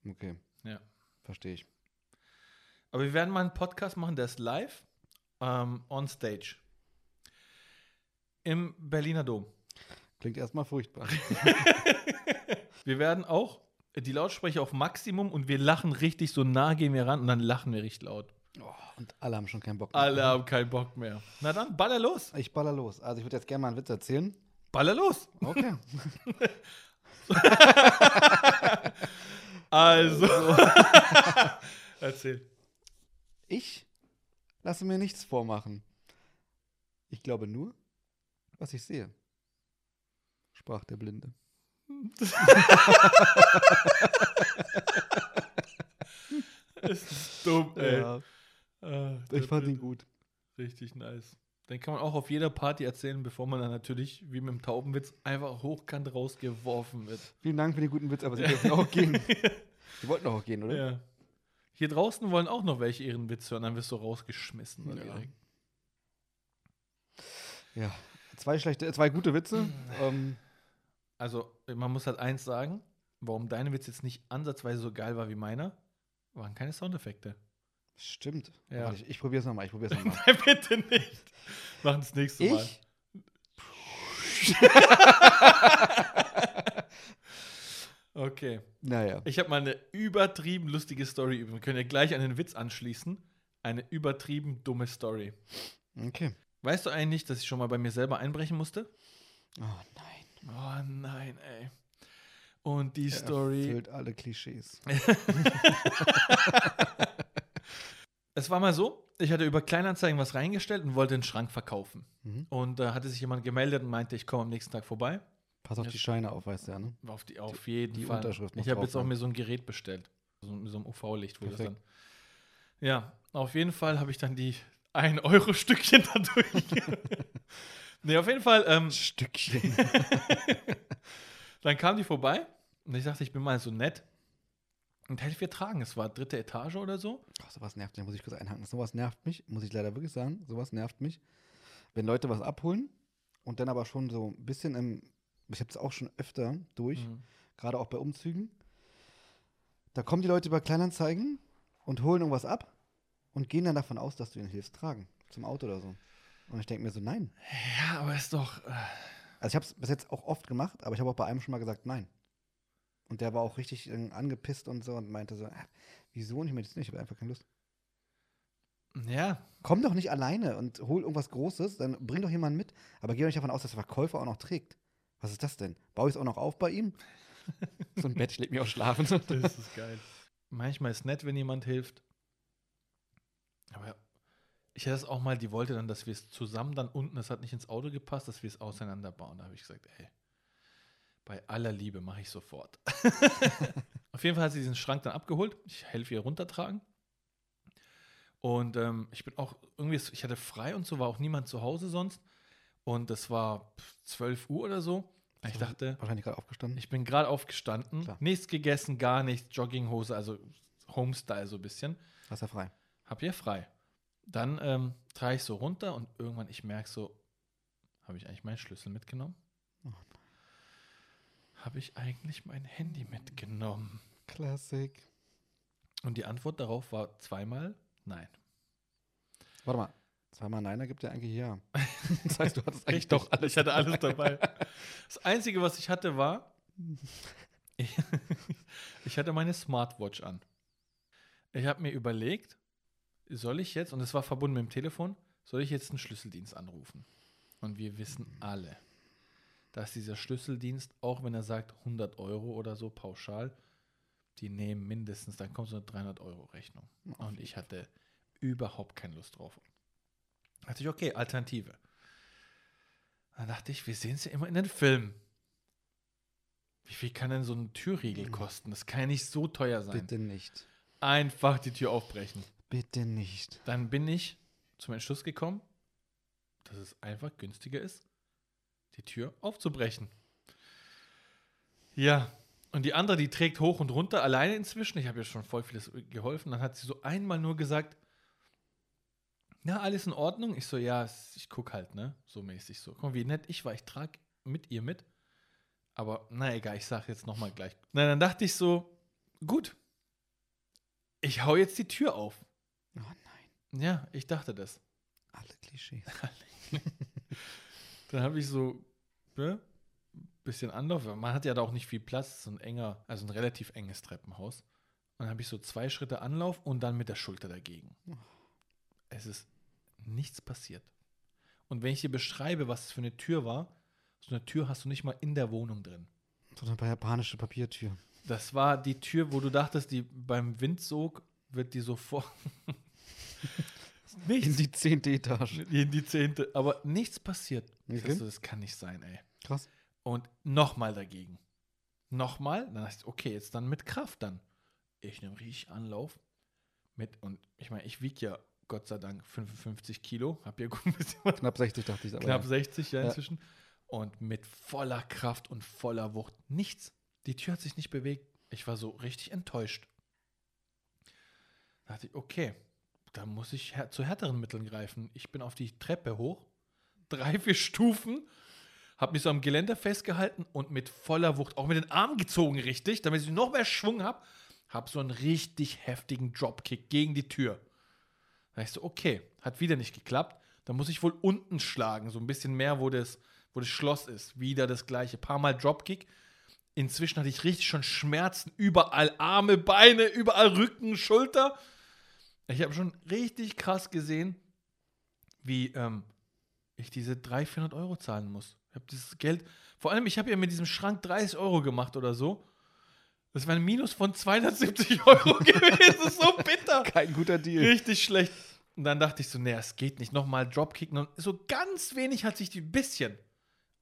Ja. Okay, Ja. verstehe ich. Aber wir werden mal einen Podcast machen, der ist live ähm, on stage. Im Berliner Dom. Klingt erstmal furchtbar. Wir werden auch die Lautsprecher auf Maximum und wir lachen richtig so nah gehen wir ran und dann lachen wir richtig laut. Oh, und alle haben schon keinen Bock mehr. Alle haben keinen Bock mehr. Na dann, baller los. Ich baller los. Also ich würde jetzt gerne mal einen Witz erzählen. Baller los. Okay. Also. Erzähl. Ich lasse mir nichts vormachen. Ich glaube nur, was ich sehe. Sprach der Blinde. Das ist dumm, ey. Ja, Ah, ich fand ihn Blinde. gut. Richtig nice. Den kann man auch auf jeder Party erzählen, bevor man dann natürlich, wie mit dem Taubenwitz, einfach hochkant rausgeworfen wird. Vielen Dank für den guten Witz, aber Sie dürfen auch gehen. Sie wollten auch gehen, oder? Ja. Hier draußen wollen auch noch welche ihren Witz hören, dann wirst du rausgeschmissen. dann Ja. Ja. Zwei schlechte, zwei gute Witze. ähm, Also, man muss halt eins sagen, warum deine Witz jetzt nicht ansatzweise so geil war wie meiner, waren keine Soundeffekte. stimmt. Ja. Warte, ich ich probiere es nochmal. Ich probiere es nochmal. Nein, bitte nicht. Machen das nächste Mal. Ich? Okay. Naja. Ich habe mal eine übertrieben lustige Story. Wir können ja gleich an den Witz anschließen. Eine übertrieben dumme Story. Okay. Weißt du eigentlich, dass ich schon mal bei mir selber einbrechen musste? Oh nein. Oh nein, ey. Und die Story. Erfüllt alle Klischees. Es war mal so, ich hatte über Kleinanzeigen was reingestellt und wollte den Schrank verkaufen. Mhm. Und da hatte sich jemand gemeldet und meinte, ich komme am nächsten Tag vorbei. Pass auf Ja, die Scheine auf, weißt du ja, ne? Auf, die, auf jeden die Fall. Unterschrift ich habe jetzt auch sein. mir so ein Gerät bestellt. So, mit so einem UV-Licht, wo das dann. Perfekt. Ja, auf jeden Fall habe ich dann die 1-Euro-Stückchen dadurch. Nee, auf jeden Fall. Ähm, Stückchen. dann kam die vorbei und ich dachte, ich bin mal so nett und helfe ihr tragen. Es war dritte Etage oder so. Oh, sowas nervt mich, muss ich kurz einhaken. Sowas nervt mich, muss ich leider wirklich sagen. Sowas nervt mich. Wenn Leute was abholen und dann aber schon so ein bisschen im, ich habe es auch schon öfter durch, Mhm. gerade auch bei Umzügen. Da kommen die Leute über Kleinanzeigen und holen irgendwas ab und gehen dann davon aus, dass du ihnen hilfst tragen. Zum Auto oder so. Und ich denke mir so, nein. Ja, aber ist doch. äh, Also ich habe es bis jetzt auch oft gemacht, aber ich habe auch bei einem schon mal gesagt, nein. Und der war auch richtig äh, angepisst und so und meinte so, ah, wieso? Und ich meinte, nicht, ich habe einfach keine Lust. Ja, Komm doch nicht alleine und hol irgendwas Großes, dann bring doch jemanden mit. Aber geh doch nicht davon aus, dass der Verkäufer auch noch trägt. Was ist das denn? Baue ich es auch noch auf bei ihm? so ein Bett, ich leg mich auch schlafen. das ist geil. Manchmal ist nett, wenn jemand hilft. Aber ich hatte es auch mal, die wollte dann, dass wir es zusammen dann unten, das hat nicht ins Auto gepasst, dass wir es auseinanderbauen. Da habe ich gesagt, ey, bei aller Liebe mache ich sofort. Auf jeden Fall hat sie diesen Schrank dann abgeholt. Ich helfe ihr runtertragen. Und ähm, ich bin auch irgendwie, ich hatte frei und so, war auch niemand zu Hause sonst. Und es war 12 Uhr oder so. Ich dachte, Wahrscheinlich gerade aufgestanden. ich bin gerade aufgestanden, Klar. nichts gegessen, gar nichts, Jogginghose, also Homestyle so ein bisschen. Hast ja frei. Hab hier frei. Dann ähm, trage ich so runter und irgendwann ich merke so, habe ich eigentlich meinen Schlüssel mitgenommen? Oh Habe ich eigentlich mein Handy mitgenommen? Classic. Und die Antwort darauf war zweimal nein. Warte mal. Zweimal Nein ergibt ja eigentlich ja. Das heißt, du hattest eigentlich Richtig, doch alles. Ich hatte alles dabei. Das Einzige, was ich hatte, war, ich, ich hatte meine Smartwatch an. Ich habe mir überlegt, soll ich jetzt, und es war verbunden mit dem Telefon, soll ich jetzt einen Schlüsseldienst anrufen? Und wir wissen alle, dass dieser Schlüsseldienst, auch wenn er sagt 100 Euro oder so pauschal, die nehmen mindestens, dann kommt so eine 300 Euro Rechnung. Und ich hatte überhaupt keine Lust drauf. Da dachte ich, okay, Alternative. Dann dachte ich, wir sehen es ja immer in den Filmen. Wie viel kann denn so ein Türriegel kosten? Das kann ja nicht so teuer sein. Bitte nicht. Einfach die Tür aufbrechen. Bitte nicht. Dann bin ich zum Entschluss gekommen, dass es einfach günstiger ist, die Tür aufzubrechen. Ja, und die andere, die trägt hoch und runter alleine inzwischen. Ich habe ihr schon voll vieles geholfen. Dann hat sie so einmal nur gesagt, na, alles in Ordnung? Ich so, ja, ich guck halt, ne? So mäßig so. Mal, wie nett ich war. Ich trage mit ihr mit. Aber na egal, ich sag jetzt nochmal gleich. Na, dann dachte ich so, gut. Ich hau jetzt die Tür auf. Oh nein. Ja, ich dachte das. Alle Klischees. Dann habe ich so ne, bisschen Anlauf. Man hat ja da auch nicht viel Platz, so ein enger, also ein relativ enges Treppenhaus. Und dann habe ich so zwei Schritte Anlauf und dann mit der Schulter dagegen. es ist nichts passiert. Und wenn ich dir beschreibe, was es für eine Tür war, so eine Tür hast du nicht mal in der Wohnung drin. So eine japanische Papiertür. Das war die Tür, wo du dachtest, die beim Windsog wird die so vor. In die zehnte Etage. In die zehnte. Aber nichts passiert. Ich Okay. dachte, das kann nicht sein, ey. Krass. Und nochmal dagegen. Nochmal. Dann dachte ich, okay, jetzt dann mit Kraft dann. Ich nehme richtig Anlauf. Mit, und ich meine, ich wiege ja Gott sei Dank 55 Kilo. Hab ja gut ein bisschen Knapp 60 dachte ich. Aber knapp ja. 60 ja Ja. inzwischen. Und mit voller Kraft und voller Wucht. Nichts. Die Tür hat sich nicht bewegt. Ich war so richtig enttäuscht. Da dachte ich, okay, da muss ich här- zu härteren Mitteln greifen. Ich bin auf die Treppe hoch, drei, vier Stufen, habe mich so am Geländer festgehalten und mit voller Wucht, auch mit den Armen gezogen, richtig, damit ich noch mehr Schwung habe, habe so einen richtig heftigen Dropkick gegen die Tür. Da ich so, okay, hat wieder nicht geklappt. Da muss ich wohl unten schlagen, so ein bisschen mehr, wo das, wo das Schloss ist. Wieder das gleiche. Paar Mal Dropkick. Inzwischen hatte ich richtig schon Schmerzen. Überall Arme, Beine, überall Rücken, Schulter. Ich habe schon richtig krass gesehen, wie ähm, ich diese 300, 400 Euro zahlen muss. Ich habe dieses Geld, vor allem, ich habe ja mit diesem Schrank 30 Euro gemacht oder so. Das war ein Minus von 270 Euro gewesen. So bitter. Kein guter Deal. Richtig schlecht. Und dann dachte ich so, nee, es geht nicht. Nochmal Dropkicken. Und so ganz wenig hat sich die ein bisschen.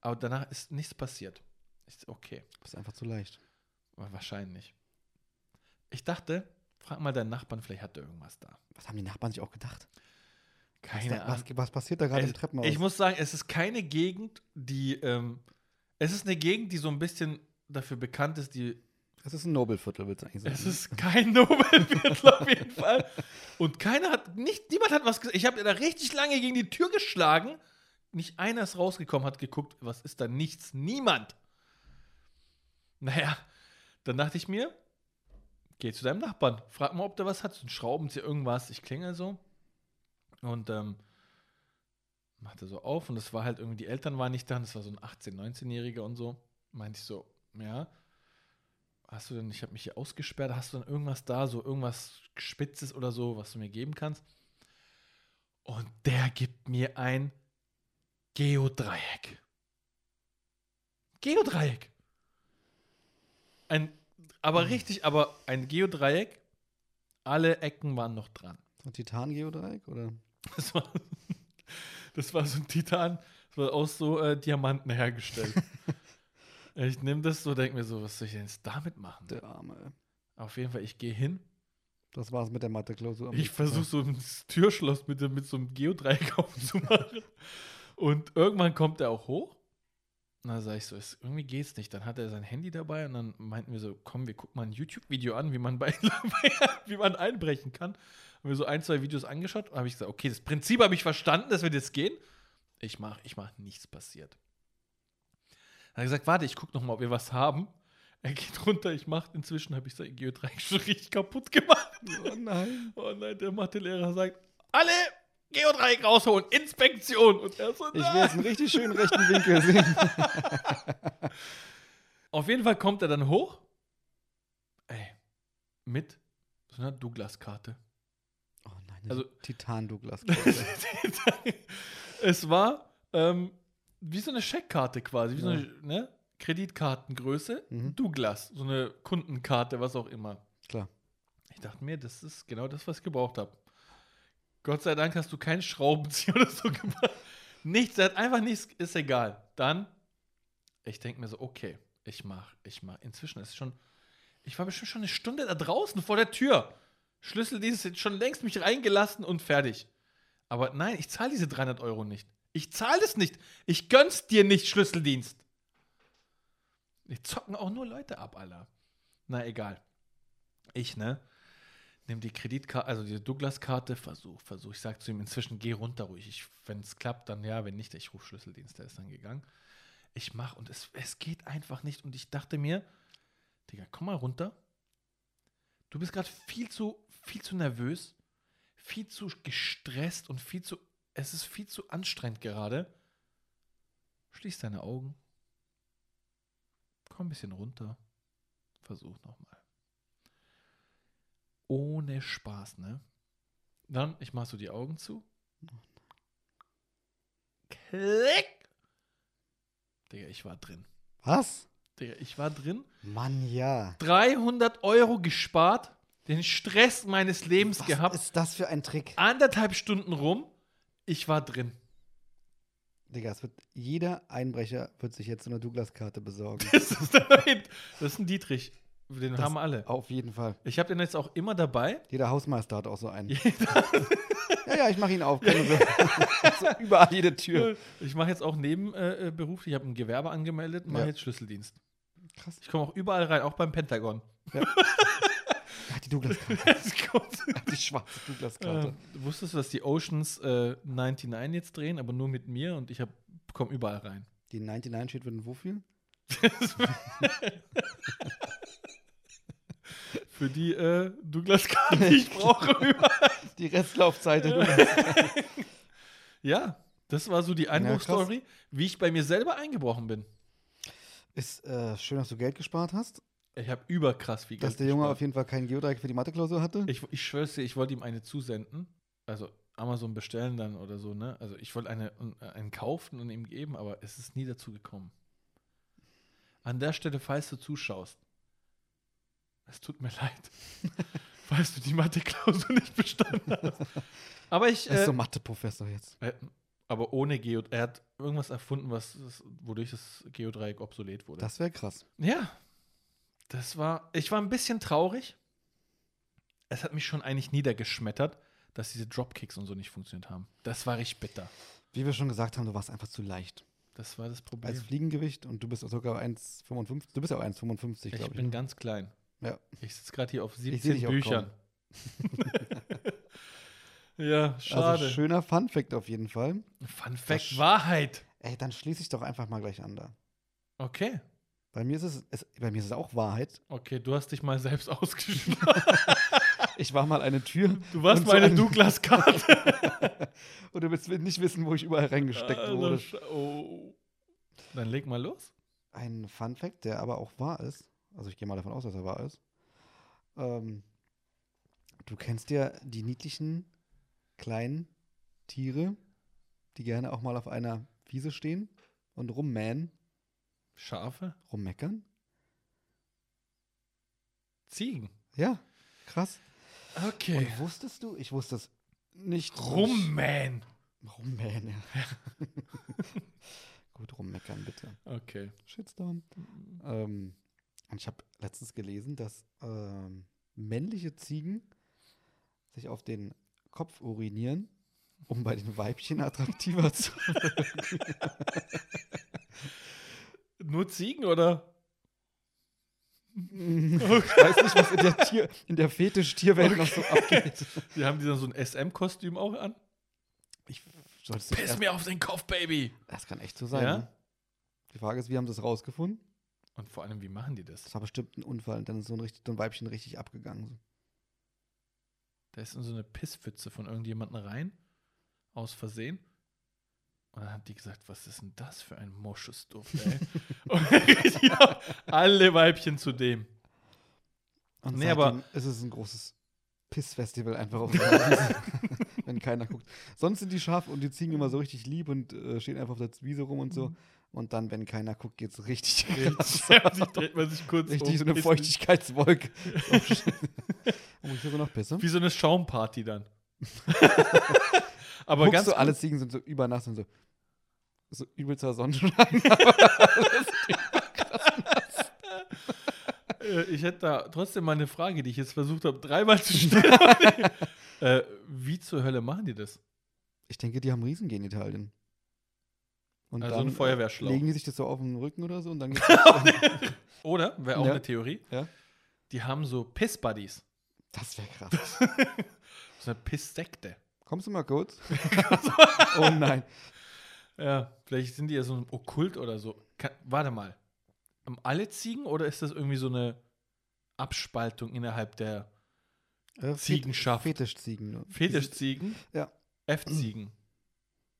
Aber danach ist nichts passiert. So, okay, ist einfach zu leicht. wahrscheinlich. Ich dachte, frag mal deinen Nachbarn, vielleicht hat er irgendwas da. Was haben die Nachbarn sich auch gedacht? Keine was, Ahnung. was, was passiert da gerade im Treppenhaus? Ich muss sagen, es ist keine Gegend, die. Ähm, es ist eine Gegend, die so ein bisschen dafür bekannt ist, die es ist ein Nobelviertel, willst du eigentlich sagen. Es ist kein Nobelviertel auf jeden Fall. Und keiner hat, nicht, niemand hat was gesagt. Ich habe da richtig lange gegen die Tür geschlagen. Nicht einer ist rausgekommen, hat geguckt, was ist da? Nichts. Niemand. Naja, dann dachte ich mir, geh zu deinem Nachbarn. Frag mal, ob der was hat. So ein Schraubenzieher, irgendwas. Ich klingel so. Und ähm, machte so auf. Und das war halt irgendwie, die Eltern waren nicht da. Das war so ein 18-, 19-Jähriger und so. Meinte ich so, ja hast du denn, ich habe mich hier ausgesperrt, hast du denn irgendwas da, so irgendwas Spitzes oder so, was du mir geben kannst? Und der gibt mir ein Geodreieck. Geodreieck. Ein, aber richtig, aber ein Geodreieck, alle Ecken waren noch dran. So ein Titan-Geodreieck? Oder? Das war, das war so ein Titan, das war aus so äh, Diamanten hergestellt. ich nehme das so, denke mir so, was soll ich denn jetzt damit machen? Der Arme. Auf jeden Fall, ich gehe hin, Das war's mit der Mathe-Klausur. Ich versuche so ein Türschloss mit, dem- mit so einem Geodreieck aufzumachen. Und irgendwann kommt er auch hoch. Und dann sage ich so, es, irgendwie geht's nicht. Dann hat er sein Handy dabei und dann meinten wir so, komm, wir gucken mal ein YouTube-Video an, wie man, bei, wie man einbrechen kann. Haben wir so ein, zwei Videos angeschaut. habe ich gesagt, okay, das Prinzip habe ich verstanden, das wird jetzt gehen. Ich mache, ich mach nichts passiert. Dann hat er gesagt, warte, ich gucke noch mal, ob wir was haben. Er geht runter, ich mache, inzwischen habe ich sein Geodreieck schon richtig kaputt gemacht. Oh nein. Oh nein, der Mathelehrer sagt, alle Geodreieck rausholen, Inspektion. Und er so, Ich will jetzt einen richtig schönen rechten Winkel sehen. Auf jeden Fall kommt er dann hoch. Ey, mit so einer Douglas-Karte. Oh nein, Also- also Titan-Douglas. es war ähm, wie so eine Scheckkarte quasi, wie so Ja. eine ne? Kreditkartengröße. Mhm. Douglas, so eine Kundenkarte, was auch immer. Klar. Ich dachte mir, das ist genau das, was ich gebraucht habe. Gott sei Dank hast du keinen Schraubenzieher oder so gemacht. Nichts, hat einfach nichts, ist egal. Dann, ich denke mir so, okay, ich mach, ich mach. Inzwischen ist schon, ich war bestimmt schon eine Stunde da draußen vor der Tür. Schlüsseldienst hat schon längst mich reingelassen und fertig. Aber nein, ich zahle diese 300 Euro nicht. Ich zahle es nicht. Ich gönn's dir nicht, Schlüsseldienst. Die zocken auch nur Leute ab, Alter. Na, egal. Ich, ne? Nimm die Kreditkarte, also diese Douglas-Karte, versuch, versuch. Ich sag zu ihm inzwischen, geh runter ruhig. Wenn es klappt, dann ja, wenn nicht, ich rufe Schlüsseldienst, der ist dann gegangen. Ich mach und es, es geht einfach nicht. Und ich dachte mir, Digga, komm mal runter. Du bist gerade viel zu, viel zu nervös, viel zu gestresst und viel zu, es ist viel zu anstrengend gerade. Schließ deine Augen. Komm ein bisschen runter. Versuch nochmal. Ohne Spaß, ne? Dann, ich mach so die Augen zu. Klick! Digga, ich war drin. Was? Digga, ich war drin. Mann, ja. 300 Euro gespart, den Stress meines Lebens Was gehabt, ist das für ein Trick? anderthalb Stunden rum, ich war drin. Digga, es wird, jeder Einbrecher wird sich jetzt so eine Douglas-Karte besorgen. Das ist, das ist ein Dietrich. Den Das- haben alle. Auf jeden Fall. Ich habe den jetzt auch immer dabei. Jeder Hausmeister hat auch so einen. Jeder, Ja, ja, ich mache ihn auf. So überall jede Tür. ich mache jetzt auch nebenberuflich, äh, ich habe ein Gewerbe angemeldet, mache Ja. jetzt Schlüsseldienst. Krass. Ich komme auch überall rein, auch beim Pentagon. Er hat die Douglas-Karte. Die schwarze Douglas-Karte. Ähm, wusstest du, dass die Oceans äh, 99 jetzt drehen, aber nur mit mir und ich komme überall rein. Die 99 steht für den wofür? Für die äh, Douglas-Karte, die ich brauche. Die Restlaufzeit der Douglas. ja, das war so die Einbruchstory, wie ich bei mir selber eingebrochen bin. Ist äh, schön, dass du Geld gespart hast. Ich habe überkrass viel Geld Dass der Junge gespart. auf jeden Fall keinen Geodreieck für die Mathe-Klausur hatte. Ich, ich schwör's dir, ich wollte ihm eine zusenden. Also Amazon bestellen dann oder so, ne? Also ich wollte eine, äh, einen kaufen und ihm geben, aber es ist nie dazu gekommen. An der Stelle, falls du zuschaust, es tut mir leid, falls du die Mathe-Klausur nicht bestanden hast. Aber ich, Er ist äh, so Mathe-Professor jetzt. äh, aber ohne Geo, er hat irgendwas erfunden, was, wodurch das Geodreieck obsolet wurde. Das wäre krass. Ja, das war, ich war ein bisschen traurig. Es hat mich schon eigentlich niedergeschmettert, dass diese Dropkicks und so nicht funktioniert haben. Das war richtig bitter. Wie wir schon gesagt haben, du warst einfach zu leicht. Das war das Problem. Als Fliegengewicht und du bist sogar 1,55. Du bist ja auch 1,55, ich glaube ich. bin ne? ganz klein. Ja. Ich sitze gerade hier auf seh 17 dich auch Büchern. ja, schade. Also schöner Fun-Fact auf jeden Fall. Fun Fact, Das- Wahrheit. Ey, dann schließe ich doch einfach mal gleich an da. Okay. Bei mir ist es, es, bei mir ist es auch Wahrheit. Okay, du hast dich mal selbst ausgeschlossen. Ich war mal eine Tür Du warst Und so meine ein- Douglas-Karte. und du willst nicht wissen, wo ich überall reingesteckt Alter, wurde. Oh. Dann leg mal los. Ein Fun-Fact, der aber auch wahr ist. Also ich gehe mal davon aus, dass er wahr ist. Ähm, du kennst ja die niedlichen kleinen Tiere, die gerne auch mal auf einer Wiese stehen und rummähen, Schafe? rummeckern. Ziegen. Ja, krass. Okay. Und wusstest du? Ich wusste es nicht. Rummähen. Rummähen, ja. Gut, rummeckern, bitte. Okay. Shitstorm. Ähm, und ich habe letztens gelesen, dass ähm, männliche Ziegen sich auf den Kopf urinieren, um bei den Weibchen attraktiver zu Nur Ziegen oder? Ich weiß nicht, was in der, Tier, in der Fetisch-Tierwelt noch so abgeht. Die haben die dann so ein SM-Kostüm auch an? Ich, Piss mir auf den Kopf, Baby. das kann echt so sein. Ja? Ne? Die Frage ist, wie haben sie es rausgefunden? Und vor allem, wie machen die das? Das war bestimmt ein Unfall. Und dann ist so ein, richtig, so ein Weibchen richtig abgegangen. Da ist in so eine Pisspfütze von irgendjemandem rein, aus Versehen. Und dann hat die gesagt, was ist denn das für ein Moschusduft, ey? Und richtig alle Weibchen zu dem. Und Nee, aber- ist es ein großes Pissfestival einfach auf der wenn keiner guckt. Sonst sind die Schafe und die Ziegen immer so richtig lieb und äh, stehen einfach auf der Wiese rum und so. Und dann, wenn keiner guckt, geht's richtig krass. Richtig, dreht man sich kurz Richtig um, so eine Feuchtigkeitswolke. oh, ich noch Pisse. Wie so eine Schaumparty dann. Aber Guckst ganz du, alle Ziegen sind so übernass und so, so übelster Sonnenschein. Äh, ich hätte da trotzdem mal eine Frage, die ich jetzt versucht habe, dreimal zu stellen. äh, wie zur Hölle machen die das? Ich denke, die haben Riesengenitalien. Und Also dann ein Feuerwehrschlauch. legen die sich das so auf den Rücken oder so und dann Oder, wäre auch Ja. eine Theorie, Ja. die haben so Piss-Buddies. Das wäre krass. So eine Piss-Sekte. Kommst du mal kurz? oh nein. Ja, vielleicht sind die ja so ein Okkult oder so. Kann, warte mal. Haben alle Ziegen oder ist das irgendwie so eine Abspaltung innerhalb der Äh, Ziegenschaft. Fetischziegen. Fetischziegen? Ja. F-Ziegen.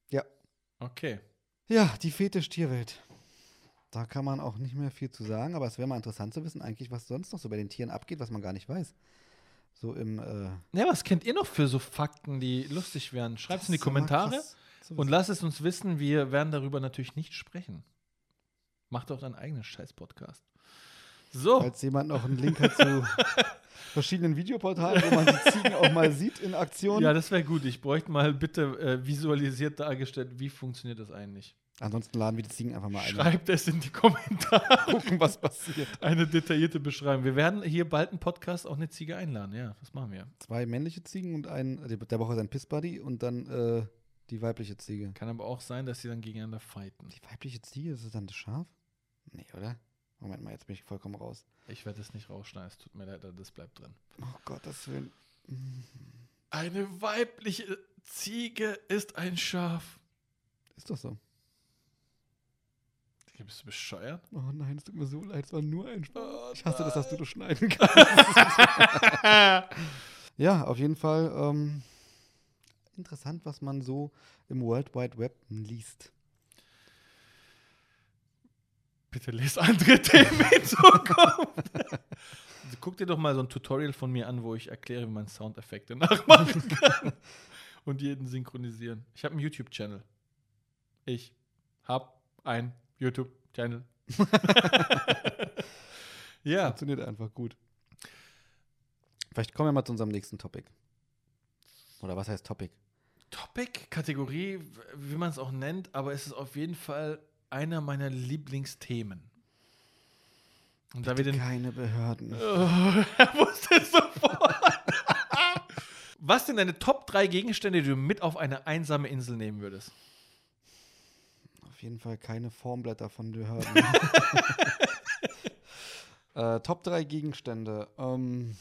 Ja. Okay. Ja, die Fetisch-Tierwelt. Da kann man auch nicht mehr viel zu sagen, aber es wäre mal interessant zu wissen, eigentlich, was sonst noch so bei den Tieren abgeht, was man gar nicht weiß. So im. Äh, Ja, was kennt ihr noch für so Fakten, die lustig wären? Schreibt es in die Kommentare und lasst es uns wissen. Wir werden darüber natürlich nicht sprechen. Macht doch deinen eigenen Scheiß-Podcast. So, Falls jemand noch einen Link hat zu verschiedenen Videoportalen, wo man die Ziegen auch mal sieht in Aktion. ja, das wäre gut. Ich bräuchte mal bitte äh, visualisiert dargestellt, wie funktioniert das eigentlich. Ansonsten laden wir die Ziegen einfach mal ein. Schreibt es in die Kommentare. Gucken, was passiert. Eine detaillierte Beschreibung. Wir werden hier bald einen Podcast auch eine Ziege einladen. Ja, das machen wir. Zwei männliche Ziegen und ein, der braucht sein Pissbuddy und dann äh, die weibliche Ziege. Kann aber auch sein, dass sie dann gegeneinander fighten. Die weibliche Ziege, ist das dann das Schaf? Nee, oder? Moment mal, jetzt bin ich vollkommen raus. Ich werde es nicht rausschneiden. Es tut mir leid, das bleibt drin. Oh Gott, das will. Eine weibliche Ziege ist ein Schaf. Ist doch so. Bist du bescheuert? Oh nein, es tut mir so leid, es war nur ein Spaß. Oh ich hasse das, dass du das schneiden kannst. ja, auf jeden Fall ähm, interessant, was man so im World Wide Web liest. Bitte lest andere Themen in Zukunft. Guck dir doch mal so ein Tutorial von mir an, wo ich erkläre, wie man Soundeffekte nachmachen kann. Und jeden synchronisieren. Ich habe einen YouTube-Channel. Ich habe einen YouTube-Channel. ja. Funktioniert einfach gut. Vielleicht kommen wir mal zu unserem nächsten Topic. Oder was heißt Topic? Topic, Kategorie, wie man es auch nennt, aber es ist auf jeden Fall einer meiner Lieblingsthemen. Und da wir den. Keine Behörden. Oh, er wusste sofort. Was sind deine Top 3 Gegenstände, die du mit auf eine einsame Insel nehmen würdest? Auf jeden Fall keine Formblätter von Behörden. äh, Top 3 Gegenstände. Ähm,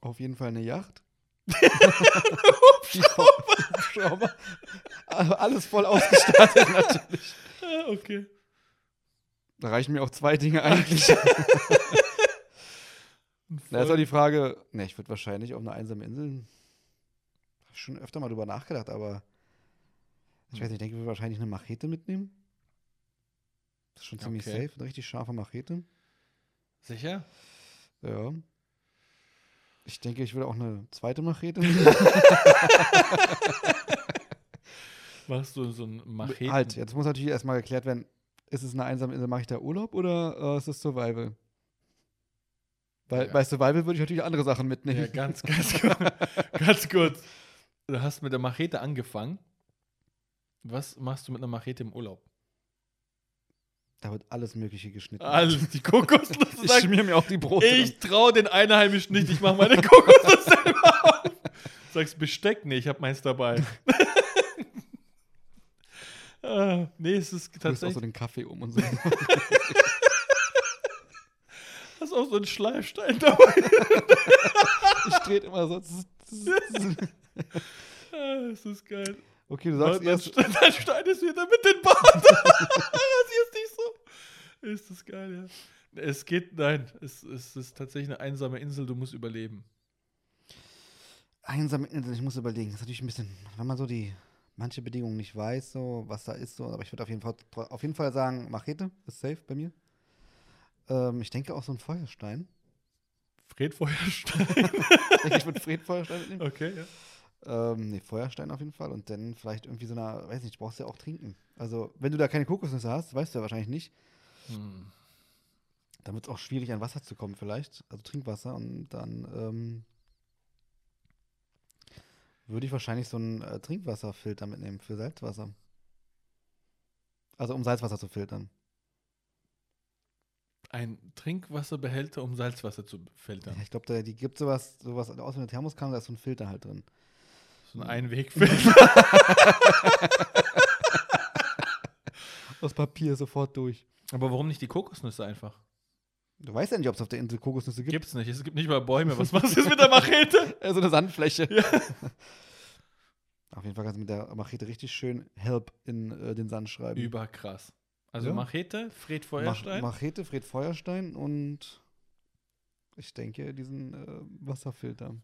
auf jeden Fall eine Yacht. Hubschrauber. Aber Alles voll ausgestattet natürlich. Ah, okay. Da reichen mir auch zwei Dinge eigentlich. Da ist auch die Frage, ne, ich würde wahrscheinlich auf eine einsame Insel schon öfter mal drüber nachgedacht, aber ich weiß nicht, ich denke, ich würde wahrscheinlich eine Machete mitnehmen. Das ist schon ziemlich Okay. safe, eine richtig scharfe Machete. Sicher? Ja. Ich denke, ich würde auch eine zweite Machete mitnehmen. Machst du so ein Macheten? Halt, jetzt muss natürlich erstmal geklärt werden, ist es eine einsame Insel, mache ich da Urlaub oder äh, ist es Survival? Weil Ja. bei Survival würde ich natürlich andere Sachen mitnehmen. Ja, ganz, ganz kurz. ganz kurz. Du hast mit der Machete angefangen. Was machst du mit einer Machete im Urlaub? Da wird alles Mögliche geschnitten. Alles, die Kokosnuss Ich sagt, schmier mir auch die Brote. ich traue den Einheimischen nicht, ich mache meine Kokosnuss selber auf. Sagst Besteck? Nee, ich habe meins dabei. ah, nee, es ist Du rührst auch so tatsächlich. den Kaffee um und so. Hast auch so einen Schleifstein dabei. ich drehe immer so. zzz. ah, das ist geil. Okay, du sagst Dann, erst. dann, dann schneidest du wieder mit den Bart. Rasierst dich so. Ist das geil, ja. Es geht, nein, es, es ist tatsächlich eine einsame Insel, du musst überleben. Einsame Insel, ich muss überlegen. Das ist natürlich ein bisschen, wenn man so die manche Bedingungen nicht weiß, so was da ist, so, aber ich würde auf jeden Fall auf jeden Fall sagen, Machete ist safe bei mir. Ähm, ich denke auch so ein Feuerstein. Fred Feuerstein. Ich würde Fred Feuerstein mitnehmen. Okay, ja. Ähm, nee, Feuerstein auf jeden Fall. Und dann vielleicht irgendwie so eine, weiß nicht, du brauchst ja auch trinken. Also, wenn du da keine Kokosnüsse hast, weißt du ja wahrscheinlich nicht, Hm. dann wird es auch schwierig, an Wasser zu kommen, vielleicht. Also Trinkwasser. Und dann ähm, würde ich wahrscheinlich so einen äh, Trinkwasserfilter mitnehmen für Salzwasser. Also, um Salzwasser zu filtern. Ein Trinkwasserbehälter, um Salzwasser zu filtern. Ja, ich glaube, da die gibt sowas, sowas aus wie eine Thermoskanne, da ist so ein Filter halt drin. So ein Einwegfilter. Aus Papier sofort durch. Aber warum nicht die Kokosnüsse einfach? Du weißt ja nicht, ob es auf der Insel Kokosnüsse gibt. Gibt's nicht. Es gibt nicht mal Bäume. Was machst du jetzt mit der Machete? So eine Sandfläche. Ja. Auf jeden Fall kannst du mit der Machete richtig schön Help in äh, den Sand schreiben. Überkrass. Also Ja. Machete, Fred Mach, Feuerstein. Machete, Fred Feuerstein und Ich denke, diesen äh, Wasserfilter.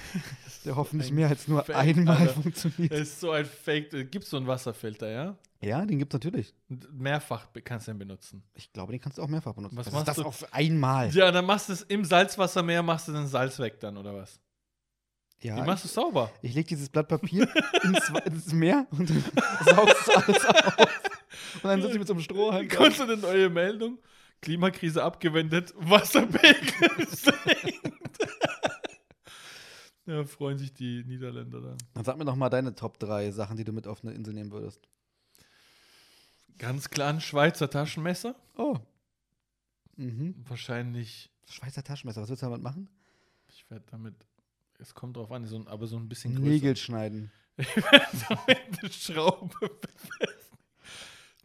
Der hoffentlich mehr als nur Fake, einmal Alter. funktioniert. Das ist so ein Fake. Gibt es so einen Wasserfilter, ja? Ja, den gibt es natürlich. Mehrfach kannst du den benutzen. Ich glaube, den kannst du auch mehrfach benutzen. Was das machst ist das du? auch für einmal. Ja, dann machst du es im Salzwassermeer, machst du den Salz weg dann, oder was? Ja, Wie machst du es sauber? ich, ich lege dieses Blatt Papier ins, ins Meer und saugst alles auf. Und dann sitze ich mit so einem Strohhalm. Kommst du eine neue Meldung? Klimakrise abgewendet, Wasserpegel sinkt. ja, freuen sich die Niederländer dann. Dann sag mir doch mal deine Top 3 Sachen, die du mit auf eine Insel nehmen würdest. Ganz klar ein Schweizer Taschenmesser. Oh. Mhm. Wahrscheinlich, Schweizer Taschenmesser, was willst du damit machen? ich werde damit, es kommt drauf an, so aber so ein bisschen größer. Nägel schneiden. Ich werde damit eine Schraube befestigen.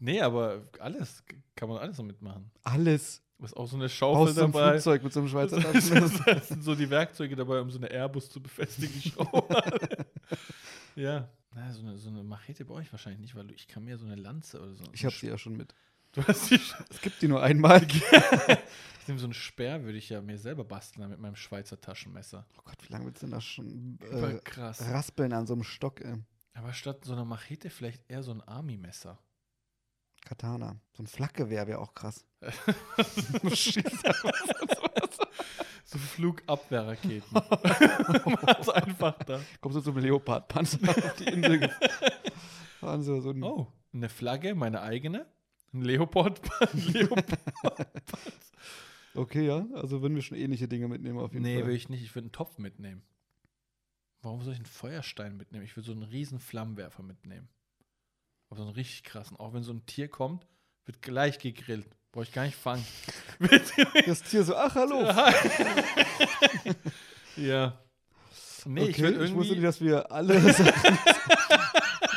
Nee, aber alles, kann man alles damit machen. Alles. Ist auch so eine Schaufel du ein dabei. Flugzeug mit so einem Schweizer Das, Taschenmesser. das sind so die Werkzeuge dabei, um so eine Airbus zu befestigen. die ja. Na, so, eine, so eine Machete brauche ich wahrscheinlich nicht, weil du- ich kann mir so eine Lanze oder so. Ich habe sie ja schon mit. Du hast die schon. Es gibt die nur einmal. Ich nehme so einen Speer, würde ich ja mir selber basteln mit meinem Schweizer Taschenmesser. Oh Gott, wie lange willst du denn da schon äh, krass. raspeln an so einem Stock? Ey. Aber statt so einer Machete vielleicht eher so ein Army-Messer. Katana. So ein Flakgewehr wäre auch krass. So Flugabwehrraketen. Mach's einfach da. Kommst du zum Leopardpanzer auf die Insel gefahren? So, so ein Oh, eine Flagge, meine eigene. Ein Leopard. Leopard. Okay, ja. Also würden wir schon ähnliche Dinge mitnehmen auf jeden Nee, Fall. will ich nicht. Ich würde einen Topf mitnehmen. Warum soll ich einen Feuerstein mitnehmen? Ich würde so einen riesen Flammenwerfer mitnehmen. Aber so einen richtig krassen. Auch wenn so ein Tier kommt, wird gleich gegrillt. Brauche ich gar nicht fangen. Das Tier so, ach hallo. ja. Nee, ich okay, würde ich, wusste irgendwie. nicht, dass wir alle Sachen,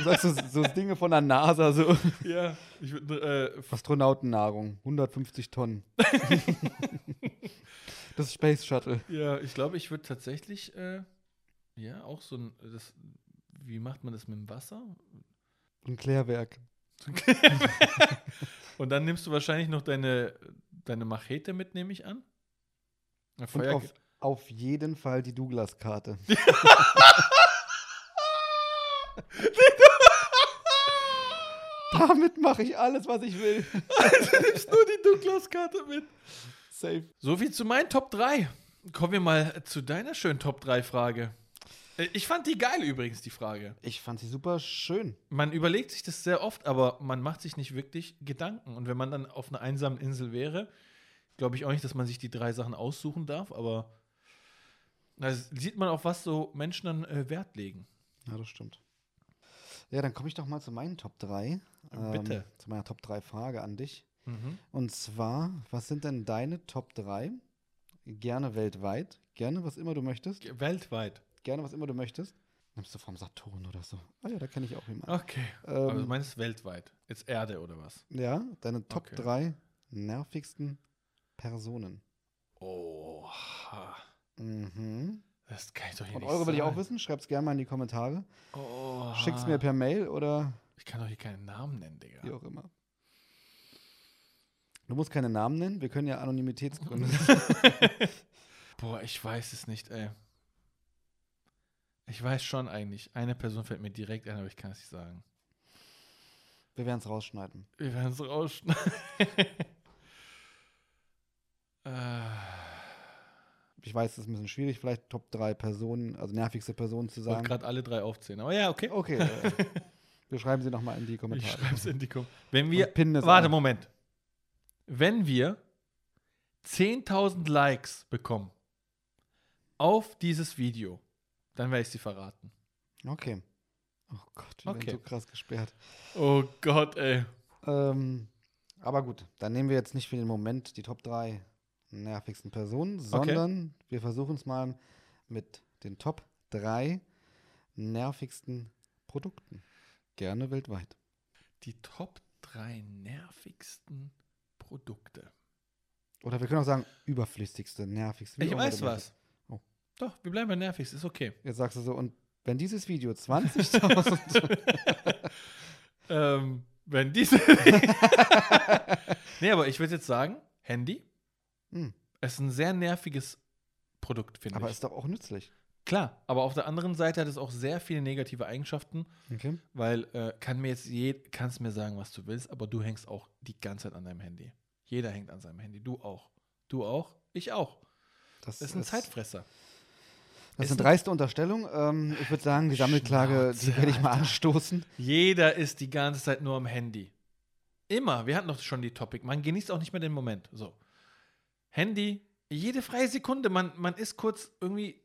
sagst so, so Dinge von der NASA, so ja, ich würde. Äh, Astronautennahrung, 150 Tonnen. das Space Shuttle. ja, ich glaube, ich würde tatsächlich. Äh, ja, auch so ein. Das, wie macht man das mit dem Wasser? Ein Klärwerk. Und dann nimmst du wahrscheinlich noch deine, deine Machete mit, nehme ich an. Und auf, auf jeden Fall die Douglas-Karte. Damit mache ich alles, was ich will. du nimmst nur die Douglas-Karte mit. Safe. So viel zu meinen Top 3. Kommen wir mal zu deiner schönen Top 3-Frage. Ich fand die geil übrigens, die Frage. Ich fand sie super schön. Man überlegt sich das sehr oft, aber man macht sich nicht wirklich Gedanken. Und wenn man dann auf einer einsamen Insel wäre, glaube ich auch nicht, dass man sich die drei Sachen aussuchen darf, aber da sieht man auf was so Menschen dann äh, Wert legen. Ja, das stimmt. Ja, dann komme ich doch mal zu meinen Top 3. Bitte. zu meiner Top 3 Frage an dich. Mhm. Und zwar, was sind denn deine Top 3? Gerne weltweit, gerne was immer du möchtest, Weltweit. Gerne was immer du möchtest. Nimmst du vom Saturn oder so? Ah ja, da kenne ich auch jemanden. Okay. aber du Ähm, meinst weltweit. Jetzt Erde oder was? ja, deine Top Okay. 3 nervigsten Personen. Oha. Mhm. Das kann ich doch hier Und nicht eure will ich auch wissen. Schreibt's gerne mal in die Kommentare. Oha. Schickt's mir per Mail oder Ich kann doch hier keinen Namen nennen, Digga. wie auch immer. Du musst keine Namen nennen. Wir können ja Anonymitätsgründe. Boah, ich weiß es nicht, ey. Ich weiß schon eigentlich. Eine Person fällt mir direkt ein, aber ich kann es nicht sagen. Wir werden es rausschneiden. Wir werden es rausschneiden. Ich weiß, es ist ein bisschen schwierig, vielleicht Top 3 Personen, also nervigste Personen zu ich sagen. gerade alle drei aufzählen. Aber ja, okay. Okay, äh, wir schreiben sie nochmal in die ich Kommentare. schreibe es in die Kom Wenn wir. Warte, an. Moment. Wenn wir 10.000 Likes bekommen auf dieses Video, dann werde ich sie verraten. Okay. Oh Gott, wir Okay. werden so krass gesperrt. Oh Gott, ey. Ähm, aber gut, dann nehmen wir jetzt nicht für den Moment die Top 3 nervigsten Personen, sondern wir versuchen es mal mit den Top 3 nervigsten Produkten. Gerne weltweit. Die Top 3 nervigsten Produkte. Oder wir können auch sagen, überflüssigste, nervigste. Ich weiß was. Doch, wir bleiben bei nervig, ist okay. Jetzt sagst du so, und wenn dieses Video 20.000 ähm, wenn diese. nee, aber ich würde jetzt sagen, Handy. Hm. Es ist ein sehr nerviges Produkt, finde Aber ich. ist doch auch nützlich. Klar, aber auf der anderen Seite hat es auch sehr viele negative Eigenschaften, Okay. weil äh, kann mir jetzt je, kannst mir sagen, was du willst, aber du hängst auch die ganze Zeit an deinem Handy. Jeder hängt an seinem Handy, du auch. Du auch, ich auch. Das, Das ist ein Zeitfresser. Das Ist eine dreiste Unterstellung. Ähm, ich würde sagen, die Sammelklage, die Schnauze, werde ich mal anstoßen. Jeder ist die ganze Zeit nur am Handy. Immer. Wir hatten doch schon die Topic. Man genießt auch nicht mehr den Moment. So. Handy, jede freie Sekunde. Man, man ist kurz irgendwie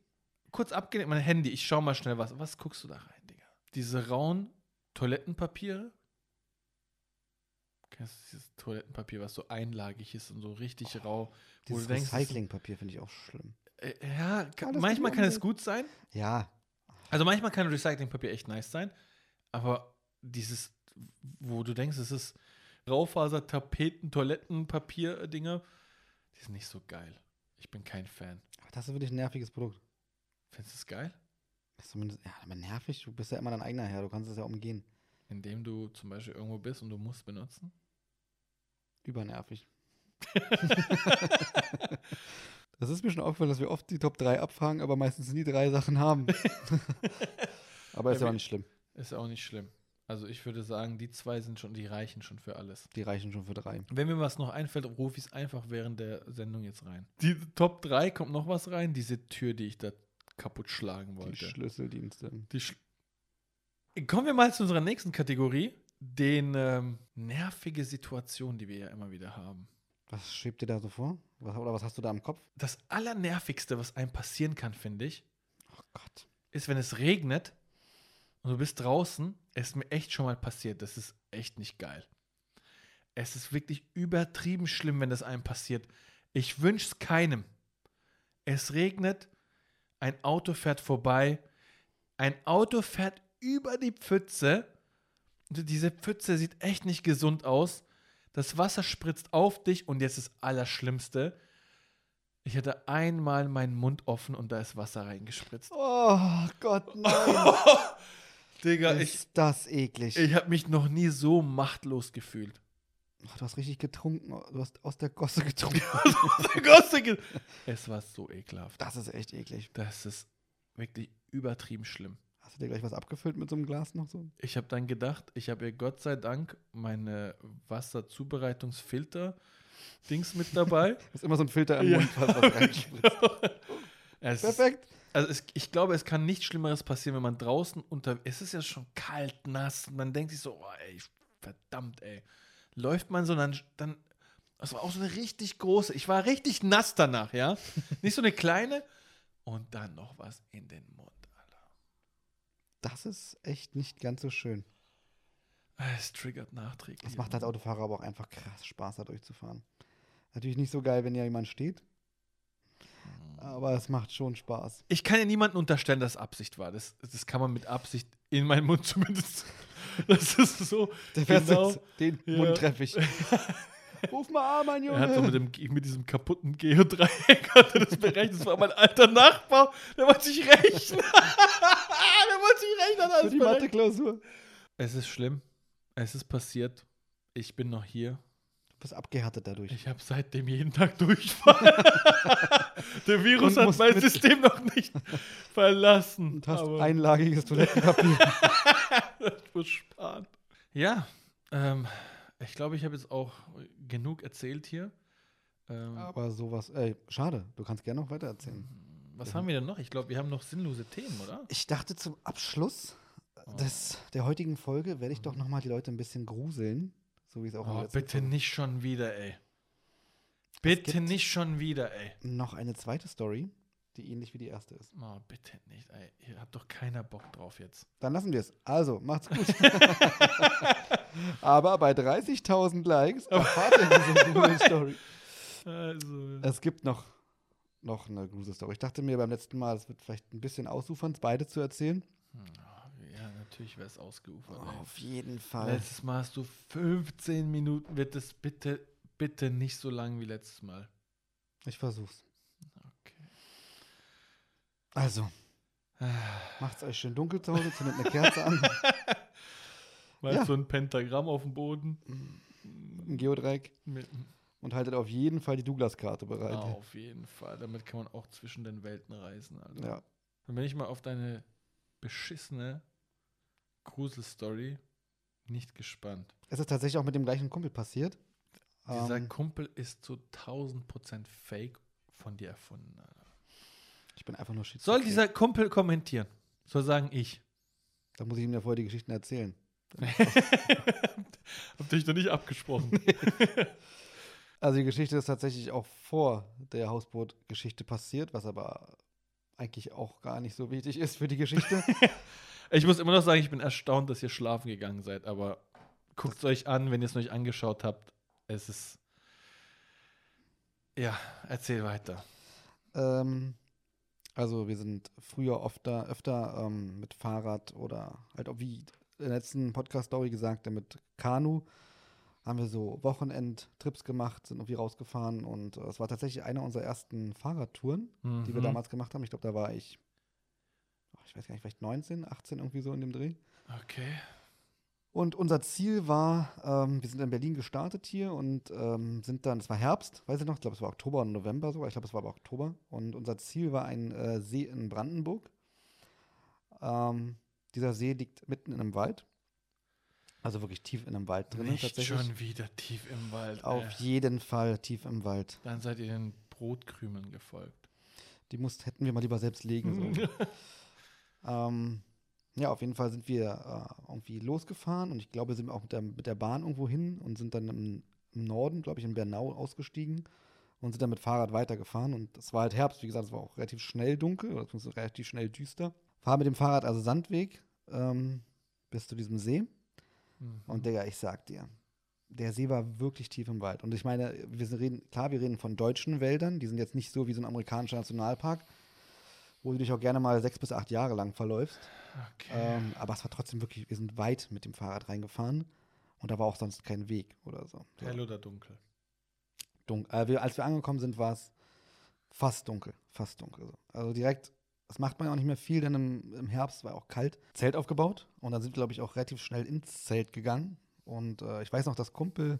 kurz abgelenkt. Mein Handy, ich schau mal schnell was. Was guckst du da rein, Digga? Diese rauen Toilettenpapiere. Kennst du dieses Toilettenpapier, was so einlagig ist und so richtig rau? Wo Dieses Recyclingpapier finde ich auch schlimm. Äh, ja, ka- Alles manchmal kann es gut sein. Ja, Also manchmal kann Recyclingpapier echt nice sein, aber dieses, wo du denkst, es ist Raufaser, Tapeten, Toilettenpapier, Dinger, die sind nicht so geil. Ich bin kein Fan. aber das ist wirklich ein nerviges Produkt. Findest du es geil? Das ist zumindest, ja, aber nervig, du bist ja immer dein eigener Herr, du kannst es ja umgehen. Indem du zum Beispiel irgendwo bist und du musst benutzen? Übernervig. das ist mir schon aufgefallen, dass wir oft die Top 3 abfragen, aber meistens nie drei Sachen haben. aber ist Ja, ja auch nicht schlimm. Ist auch nicht schlimm. Also ich würde sagen, die zwei sind schon, die reichen schon für alles. Die reichen schon für drei. Wenn mir was noch einfällt, rufe ich es einfach während der Sendung jetzt rein. Die Top 3 kommt noch was rein, diese Tür, die ich da kaputt schlagen Die wollte. Schlüsseldienste. Die Sch Kommen wir mal zu unserer nächsten Kategorie, den ähm, nervige Situationen, die wir ja immer wieder haben. Was schwebt dir da so vor? Was, oder was hast du da im Kopf? Das Allernervigste, was einem passieren kann, finde ich, Oh Gott. ist, wenn es regnet und du bist draußen. Es ist mir echt schon mal passiert. Das ist echt nicht geil. Es ist wirklich übertrieben schlimm, wenn das einem passiert. Ich wünsche es keinem. Es regnet, ein Auto fährt vorbei, ein Auto fährt über die Pfütze. Diese Pfütze sieht echt nicht gesund aus. Das Wasser spritzt auf dich und jetzt das Allerschlimmste. Ich hatte einmal meinen Mund offen und da ist Wasser reingespritzt. Oh Gott, nein. Digga, ist ich, das eklig. ich habe mich noch nie so machtlos gefühlt. Oh, du hast richtig getrunken. Du hast aus der Gosse getrunken. es war so ekelhaft. Das ist echt eklig. Das ist wirklich übertrieben schlimm. Hast du dir gleich was abgefüllt mit so einem Glas noch so? Ich habe dann gedacht, ich habe ihr Gott sei Dank meine Wasserzubereitungsfilter-Dings mit dabei. Du hast immer so ein Filter im Ja. Mund, was, was es ist, Perfekt. also es, ich glaube, es kann nichts Schlimmeres passieren, wenn man draußen unter. Es ist ja schon kalt, nass und man denkt sich so, oh, ey, verdammt, ey. Läuft man so, dann, dann. Das war auch so eine richtig große. Ich war richtig nass danach, ja. Nicht so eine kleine. Und dann noch was in den Mund. Das ist echt nicht ganz so schön. Es triggert nachträglich. Das macht als Autofahrer aber auch einfach krass Spaß, da durchzufahren. Natürlich nicht so geil, wenn ja jemand steht. Aber es macht schon Spaß. Ich kann ja niemandem unterstellen, dass es Absicht war. Das, das kann man mit Absicht in meinen Mund zumindest. Das ist so. Der Genau. den Ja. Mund treffe ich. Ruf mal an, mein Junge. Er hat so mit, dem, mit diesem kaputten Geodreieck hat er das berechnet. Das war mein alter Nachbar. Der wollte sich rechnen. der wollte sich rechnen. Für die. Mathe-Klausur. Es ist schlimm. Es ist passiert. Ich bin noch hier. Du bist abgehärtet dadurch. Ich habe seitdem jeden Tag Durchfall. Der Virus hat mein mit- System noch nicht verlassen. Und hast aber einlagiges Toilettenpapier. ich muss sparen. Ja, ähm, ich glaube, ich habe jetzt auch genug erzählt hier. Ähm, Aber sowas, ey, schade. Du kannst gerne noch weiter erzählen. was haben wir denn noch? Ich glaube, wir haben noch sinnlose Themen, oder? Ich dachte zum Abschluss des, der heutigen Folge werde ich doch noch mal die Leute ein bisschen gruseln. So wie es auch Oh, bitte Folge- nicht schon wieder, ey. Bitte nicht schon wieder, ey. Noch eine zweite Story, die ähnlich wie die erste ist. Oh, bitte nicht, ey. Hier hat doch keiner Bock drauf jetzt. Dann lassen wir es. Also, macht's gut. Aber bei 30.000 Likes erfahrt ihr diese Grusel-Story. Also, Es gibt noch, noch eine Grusel-Story. Ich dachte mir beim letzten Mal, es wird vielleicht ein bisschen ausufern, beide zu erzählen. ja, natürlich wäre es ausgeufert, ey. Auf jeden Fall. Letztes Mal hast du 15 Minuten. Wird es bitte, bitte nicht so lang wie letztes Mal. Ich versuch's. Also, macht's euch schön dunkel zu Hause, zündet eine Kerze an. Mal Ja. so ein Pentagramm auf dem Boden. Ein Geodreieck. Und haltet auf jeden Fall die Douglas-Karte bereit. Auf jeden Fall. Damit kann man auch zwischen den Welten reisen. Also. Ja. Dann bin ich mal auf deine beschissene Gruselstory nicht gespannt. Es ist tatsächlich auch mit dem gleichen Kumpel passiert. Dieser Ähm, Kumpel ist zu 1000% fake von dir erfunden. Alter. Ich bin einfach nur schizophren. Soll dieser Kumpel kommentieren? Soll sagen ich. Da muss ich ihm ja vorher die Geschichten erzählen. Hab dich doch nicht abgesprochen. Also die Geschichte ist tatsächlich auch vor der Hausboot-Geschichte passiert, was aber eigentlich auch gar nicht so wichtig ist für die Geschichte. ich muss immer noch sagen, ich bin erstaunt, dass ihr schlafen gegangen seid, aber guckt es euch an, wenn ihr es noch nicht angeschaut habt. Es ist. Ja, erzähl weiter. ähm, also wir sind früher oft da, öfter ähm, mit Fahrrad oder halt auch wie in der letzten Podcast-Story gesagt, mit Kanu haben wir so Wochenendtrips gemacht, sind irgendwie rausgefahren und äh, es war tatsächlich eine unserer ersten Fahrradtouren, die wir Mhm. damals gemacht haben. Ich glaube, da war ich, oh, ich weiß gar nicht, vielleicht 19, 18 irgendwie so in dem Dreh. Okay. Und unser Ziel war, ähm, wir sind in Berlin gestartet hier und ähm, sind dann, es war Herbst, weiß ich noch, ich glaube, es war Oktober und November sogar, ich glaube, es war aber Oktober. Und unser Ziel war ein äh, See in Brandenburg. Ähm, dieser See liegt mitten in einem Wald. Also wirklich tief in einem Wald drin, Nicht tatsächlich. schon wieder tief im Wald. Auf ey. jeden Fall tief im Wald. Dann seid ihr den Brotkrümeln gefolgt. Die musst, hätten wir mal lieber selbst legen sollen. Ähm, ja, auf jeden Fall sind wir äh, irgendwie losgefahren und ich glaube, sind wir auch mit der, mit der Bahn irgendwo hin und sind dann im, im Norden, glaube ich, in Bernau ausgestiegen und sind dann mit Fahrrad weitergefahren. Und es war halt Herbst, wie gesagt, es war auch relativ schnell dunkel oder zumindest relativ schnell düster. Fahr mit dem Fahrrad also Sandweg ähm, bis zu diesem See. Mhm. Und Digga, ich sag dir, der See war wirklich tief im Wald. Und ich meine, wir reden, klar, wir reden von deutschen Wäldern, die sind jetzt nicht so wie so ein amerikanischer Nationalpark, wo du dich auch gerne mal sechs bis acht Jahre lang verläufst. okay. Ähm, aber es war trotzdem wirklich, wir sind weit mit dem Fahrrad reingefahren und da war auch sonst kein Weg oder so. so Hell oder dunkel? dun äh, wir, als wir angekommen sind, war es fast dunkel, fast dunkel. So. Also direkt, das macht man ja auch nicht mehr viel, denn im, im Herbst war auch kalt. Zelt aufgebaut und dann sind wir, glaube ich, auch relativ schnell ins Zelt gegangen. Und äh, ich weiß noch, dass Kumpel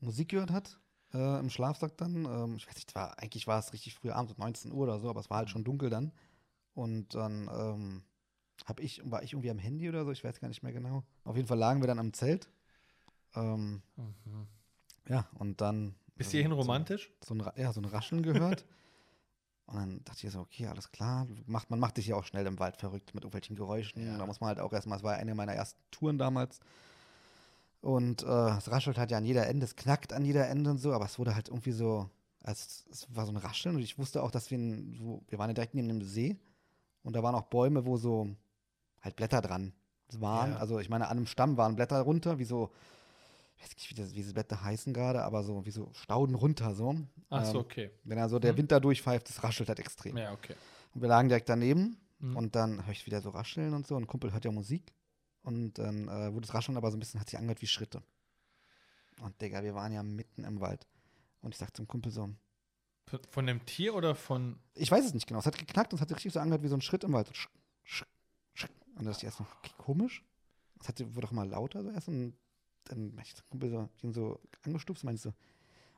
Musik gehört hat äh, im Schlafsack dann. Ähm, ich weiß nicht, war, eigentlich war es richtig früh abends, so 19 Uhr oder so, aber es war halt schon dunkel dann. Und dann ähm, hab ich, war ich irgendwie am Handy oder so, ich weiß gar nicht mehr genau. Auf jeden Fall lagen wir dann am Zelt. Ähm, Mhm. ja, und dann. Bis ähm, hierhin so- romantisch? so ein, ja, so ein Rascheln gehört. Und dann dachte ich so, okay, alles klar. Macht, man macht sich ja auch schnell im Wald verrückt mit irgendwelchen Geräuschen. Ja. Da muss man halt auch erstmal, es war eine meiner ersten Touren damals. Und äh, es raschelt halt ja an jeder Ende, es knackt an jeder Ende und so, aber es wurde halt irgendwie so, als es war so ein Rascheln und ich wusste auch, dass wir, in, so, wir waren ja direkt neben dem See und da waren auch Bäume, wo so halt Blätter dran waren. Ja. Also ich meine, an einem Stamm waren Blätter runter, wie so, ich weiß nicht, wie, das, wie diese Blätter heißen gerade, aber so wie so Stauden runter so. Ach so, Ähm, okay. wenn also der Mhm. Wind da durchpfeift, das raschelt halt extrem. Ja, okay. Und wir lagen direkt daneben Mhm. und dann höre ich wieder so rascheln und so. Und ein Kumpel hört ja Musik. Und dann äh, wurde das Rascheln aber so ein bisschen, hat sich angehört wie Schritte. Und Digga, wir waren ja mitten im Wald. Und ich sag zum Kumpel so, Von- dem Tier oder von. ich weiß es nicht genau. Es hat geknackt und es hat sich richtig so angehört wie so ein Schritt im Wald. So sch, sch, sch. Und da dachte ich erst noch, okay, komisch. Es hat, wurde doch mal lauter so erst. Und dann hab ich zum Kumpel so, ihn so angestupst und meinte so,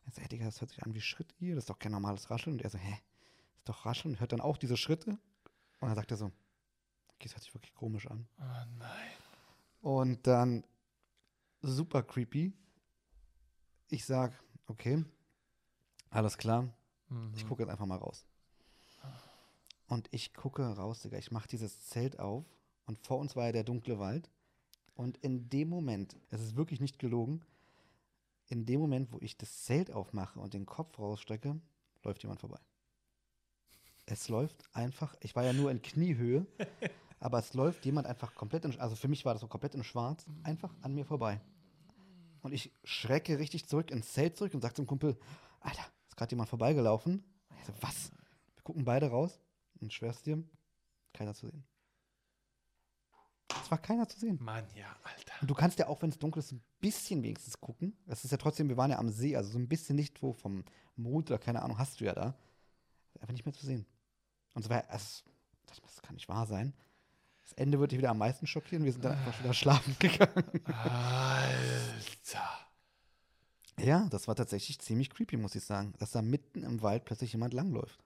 ich so, hey Digga, das hört sich an wie Schritt hier. Das ist doch kein normales Rascheln. Und er so, hä? Das ist doch Rascheln. Und hört dann auch diese Schritte. Und dann sagt er so, okay, das hört sich wirklich komisch an. Oh nein. Und dann super creepy. Ich sag, okay, alles klar, Mhm. ich gucke jetzt einfach mal raus. Und ich gucke raus, Digga. Ich mache dieses Zelt auf und vor uns war ja der dunkle Wald. Und in dem Moment, es ist wirklich nicht gelogen, in dem Moment, wo ich das Zelt aufmache und den Kopf rausstrecke, läuft jemand vorbei. Es läuft einfach, ich war ja nur in Kniehöhe, aber es läuft jemand einfach komplett in, also für mich war das so komplett in schwarz, einfach an mir vorbei. Und ich schrecke richtig zurück ins Zelt zurück und sage zum Kumpel, Alter, ist gerade jemand vorbeigelaufen. Und ich so, was? Wir gucken beide raus und schwör's dir, keiner zu sehen. Es war keiner zu sehen. Mann, ja, Alter. Und du kannst ja auch, wenn es dunkel ist, ein bisschen wenigstens gucken. Das ist ja trotzdem, wir waren ja am See, also so ein bisschen Licht wo vom Mond oder keine Ahnung, hast du ja da. Einfach nicht mehr zu sehen. Und so war das, das kann nicht wahr sein. Das Ende wird dich wieder am meisten schockieren. Wir sind dann einfach wieder schlafen gegangen. Alter. Ja, das war tatsächlich ziemlich creepy, muss ich sagen, dass da mitten im Wald plötzlich jemand langläuft.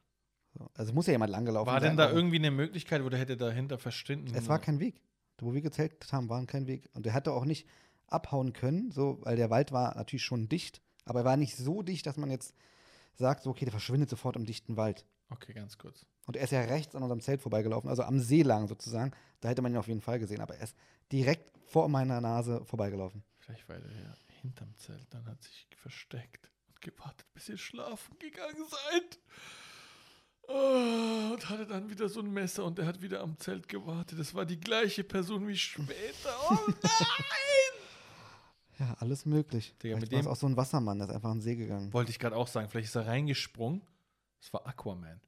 So. Also muss ja jemand langgelaufen War sein. denn da irgendwie eine Möglichkeit, wo der hätte dahinter verschwinden? Es war kein Weg. Wo wir gezeltet haben, war kein Weg. Und der hätte auch nicht abhauen können, so, weil der Wald war natürlich schon dicht, aber er war nicht so dicht, dass man jetzt sagt, so, okay, der verschwindet sofort im dichten Wald. Okay, ganz kurz. Und er ist ja rechts an unserem Zelt vorbeigelaufen, also am See lang sozusagen. Da hätte man ihn auf jeden Fall gesehen, aber er ist direkt vor meiner Nase vorbeigelaufen. Vielleicht war er ja hinterm Zelt, dann hat sich versteckt und gewartet, bis ihr schlafen gegangen seid. Oh, und hatte dann wieder so ein Messer und er hat wieder am Zelt gewartet. Das war die gleiche Person wie später. Oh nein! Ja, alles möglich. Digga, Vielleicht mit dem- auch so ein Wassermann, der ist einfach in den See gegangen. Wollte ich gerade auch sagen. Vielleicht ist er reingesprungen. Das war Aquaman.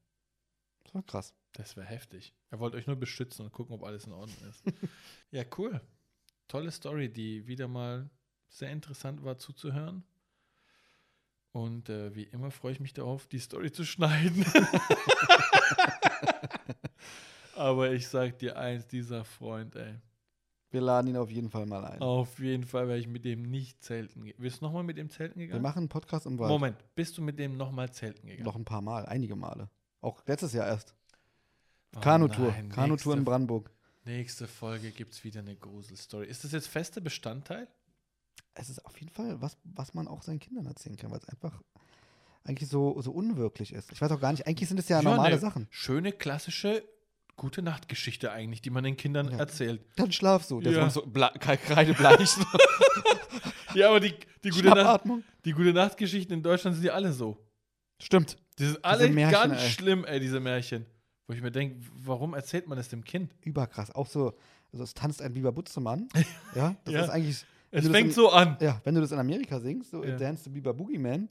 Das war krass. Das wäre heftig. Er wollte euch nur beschützen und gucken, ob alles in Ordnung ist. ja, cool. Tolle Story, die wieder mal sehr interessant war zuzuhören. Und äh, wie immer freue ich mich darauf, die Story zu schneiden. Aber ich sag dir eins, dieser Freund, ey. Wir laden ihn auf jeden Fall mal ein. Auf jeden Fall werde ich mit dem nicht zelten gehen. Bist du nochmal mit dem zelten Wir gegangen? machen einen Podcast im Wald. Moment, bist du mit dem nochmal zelten gegangen? Noch ein paar Mal, einige Male. Auch letztes Jahr erst. Oh Kanutour. nein, Kanutour in Brandenburg. Nächste Folge gibt es wieder eine Gruselstory. Ist das jetzt fester Bestandteil? Es ist auf jeden Fall was, was man auch seinen Kindern erzählen kann, weil es einfach eigentlich so, so unwirklich ist. Ich weiß auch gar nicht, eigentlich sind es ja, normale ne, Sachen. Schöne, klassische, gute Nachtgeschichte eigentlich, die man den Kindern Ja. erzählt. Dann schlaf so. Der Ja. so ble- kreidebleich. Ja, aber die, die, gute Nacht, die gute Nachtgeschichten in Deutschland sind ja alle so. Stimmt. Die sind alle Märchen, ganz ey. schlimm, ey, diese Märchen. Wo ich mir denke, warum erzählt man das dem Kind? Überkrass. Auch so, also es tanzt ein Biber Butzemann. ja, das Ja. ist eigentlich, Es fängt in- so an. ja, wenn du das in Amerika singst, so Ja. Dance the Biber Boogeyman,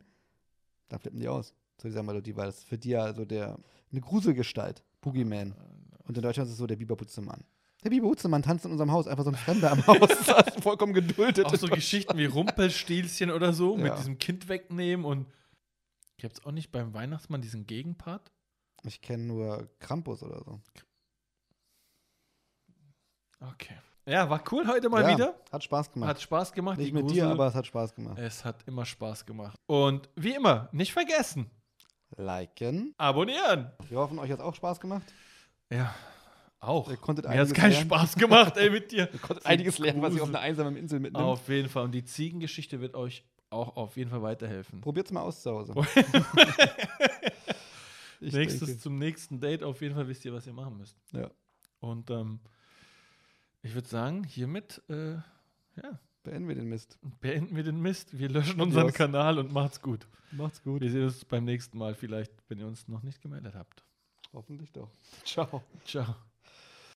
dann flippen die aus zu dieser Melodie, weil das für die ja so der, eine Gruselgestalt, Boogeyman. Und in Deutschland ist es so der Biber Butzemann. Der Biber Butzemann tanzt in unserem Haus, einfach so ein Fremder im Haus. Das ist vollkommen geduldet. Auch so Geschichten wie Rumpelstilzchen oder so, mit Ja. diesem Kind wegnehmen und gibt es auch nicht beim Weihnachtsmann diesen Gegenpart? Ich kenne nur Krampus oder so. Okay. Ja, war cool heute mal ja, wieder. Hat Spaß gemacht. Hat Spaß gemacht. Nicht mit dir, Grusel- aber es hat Spaß gemacht. Es hat immer Spaß gemacht. Und wie immer, nicht vergessen, Liken. abonnieren. Wir hoffen, euch hat auch Spaß gemacht. Ja, auch. Ihr konntet Mir hat es keinen lernen. Spaß gemacht, ey, mit dir. Ihr konntet einiges lernen, was ihr auf einer einsamen Insel mitnimmt. Auf jeden Fall. Und die Ziegengeschichte wird euch auch auf jeden Fall weiterhelfen. Probiert's mal aus zu Hause. Ich Nächstes denke. zum nächsten Date, auf jeden Fall wisst ihr, was ihr machen müsst. Ja. Und ähm, ich würde sagen, hiermit äh, ja, Beenden wir den Mist. beenden wir den Mist. Wir löschen unseren. Kanal und macht's gut. Macht's gut. Wir sehen uns beim nächsten Mal vielleicht, wenn ihr uns noch nicht gemeldet habt. Hoffentlich doch. Ciao. Ciao.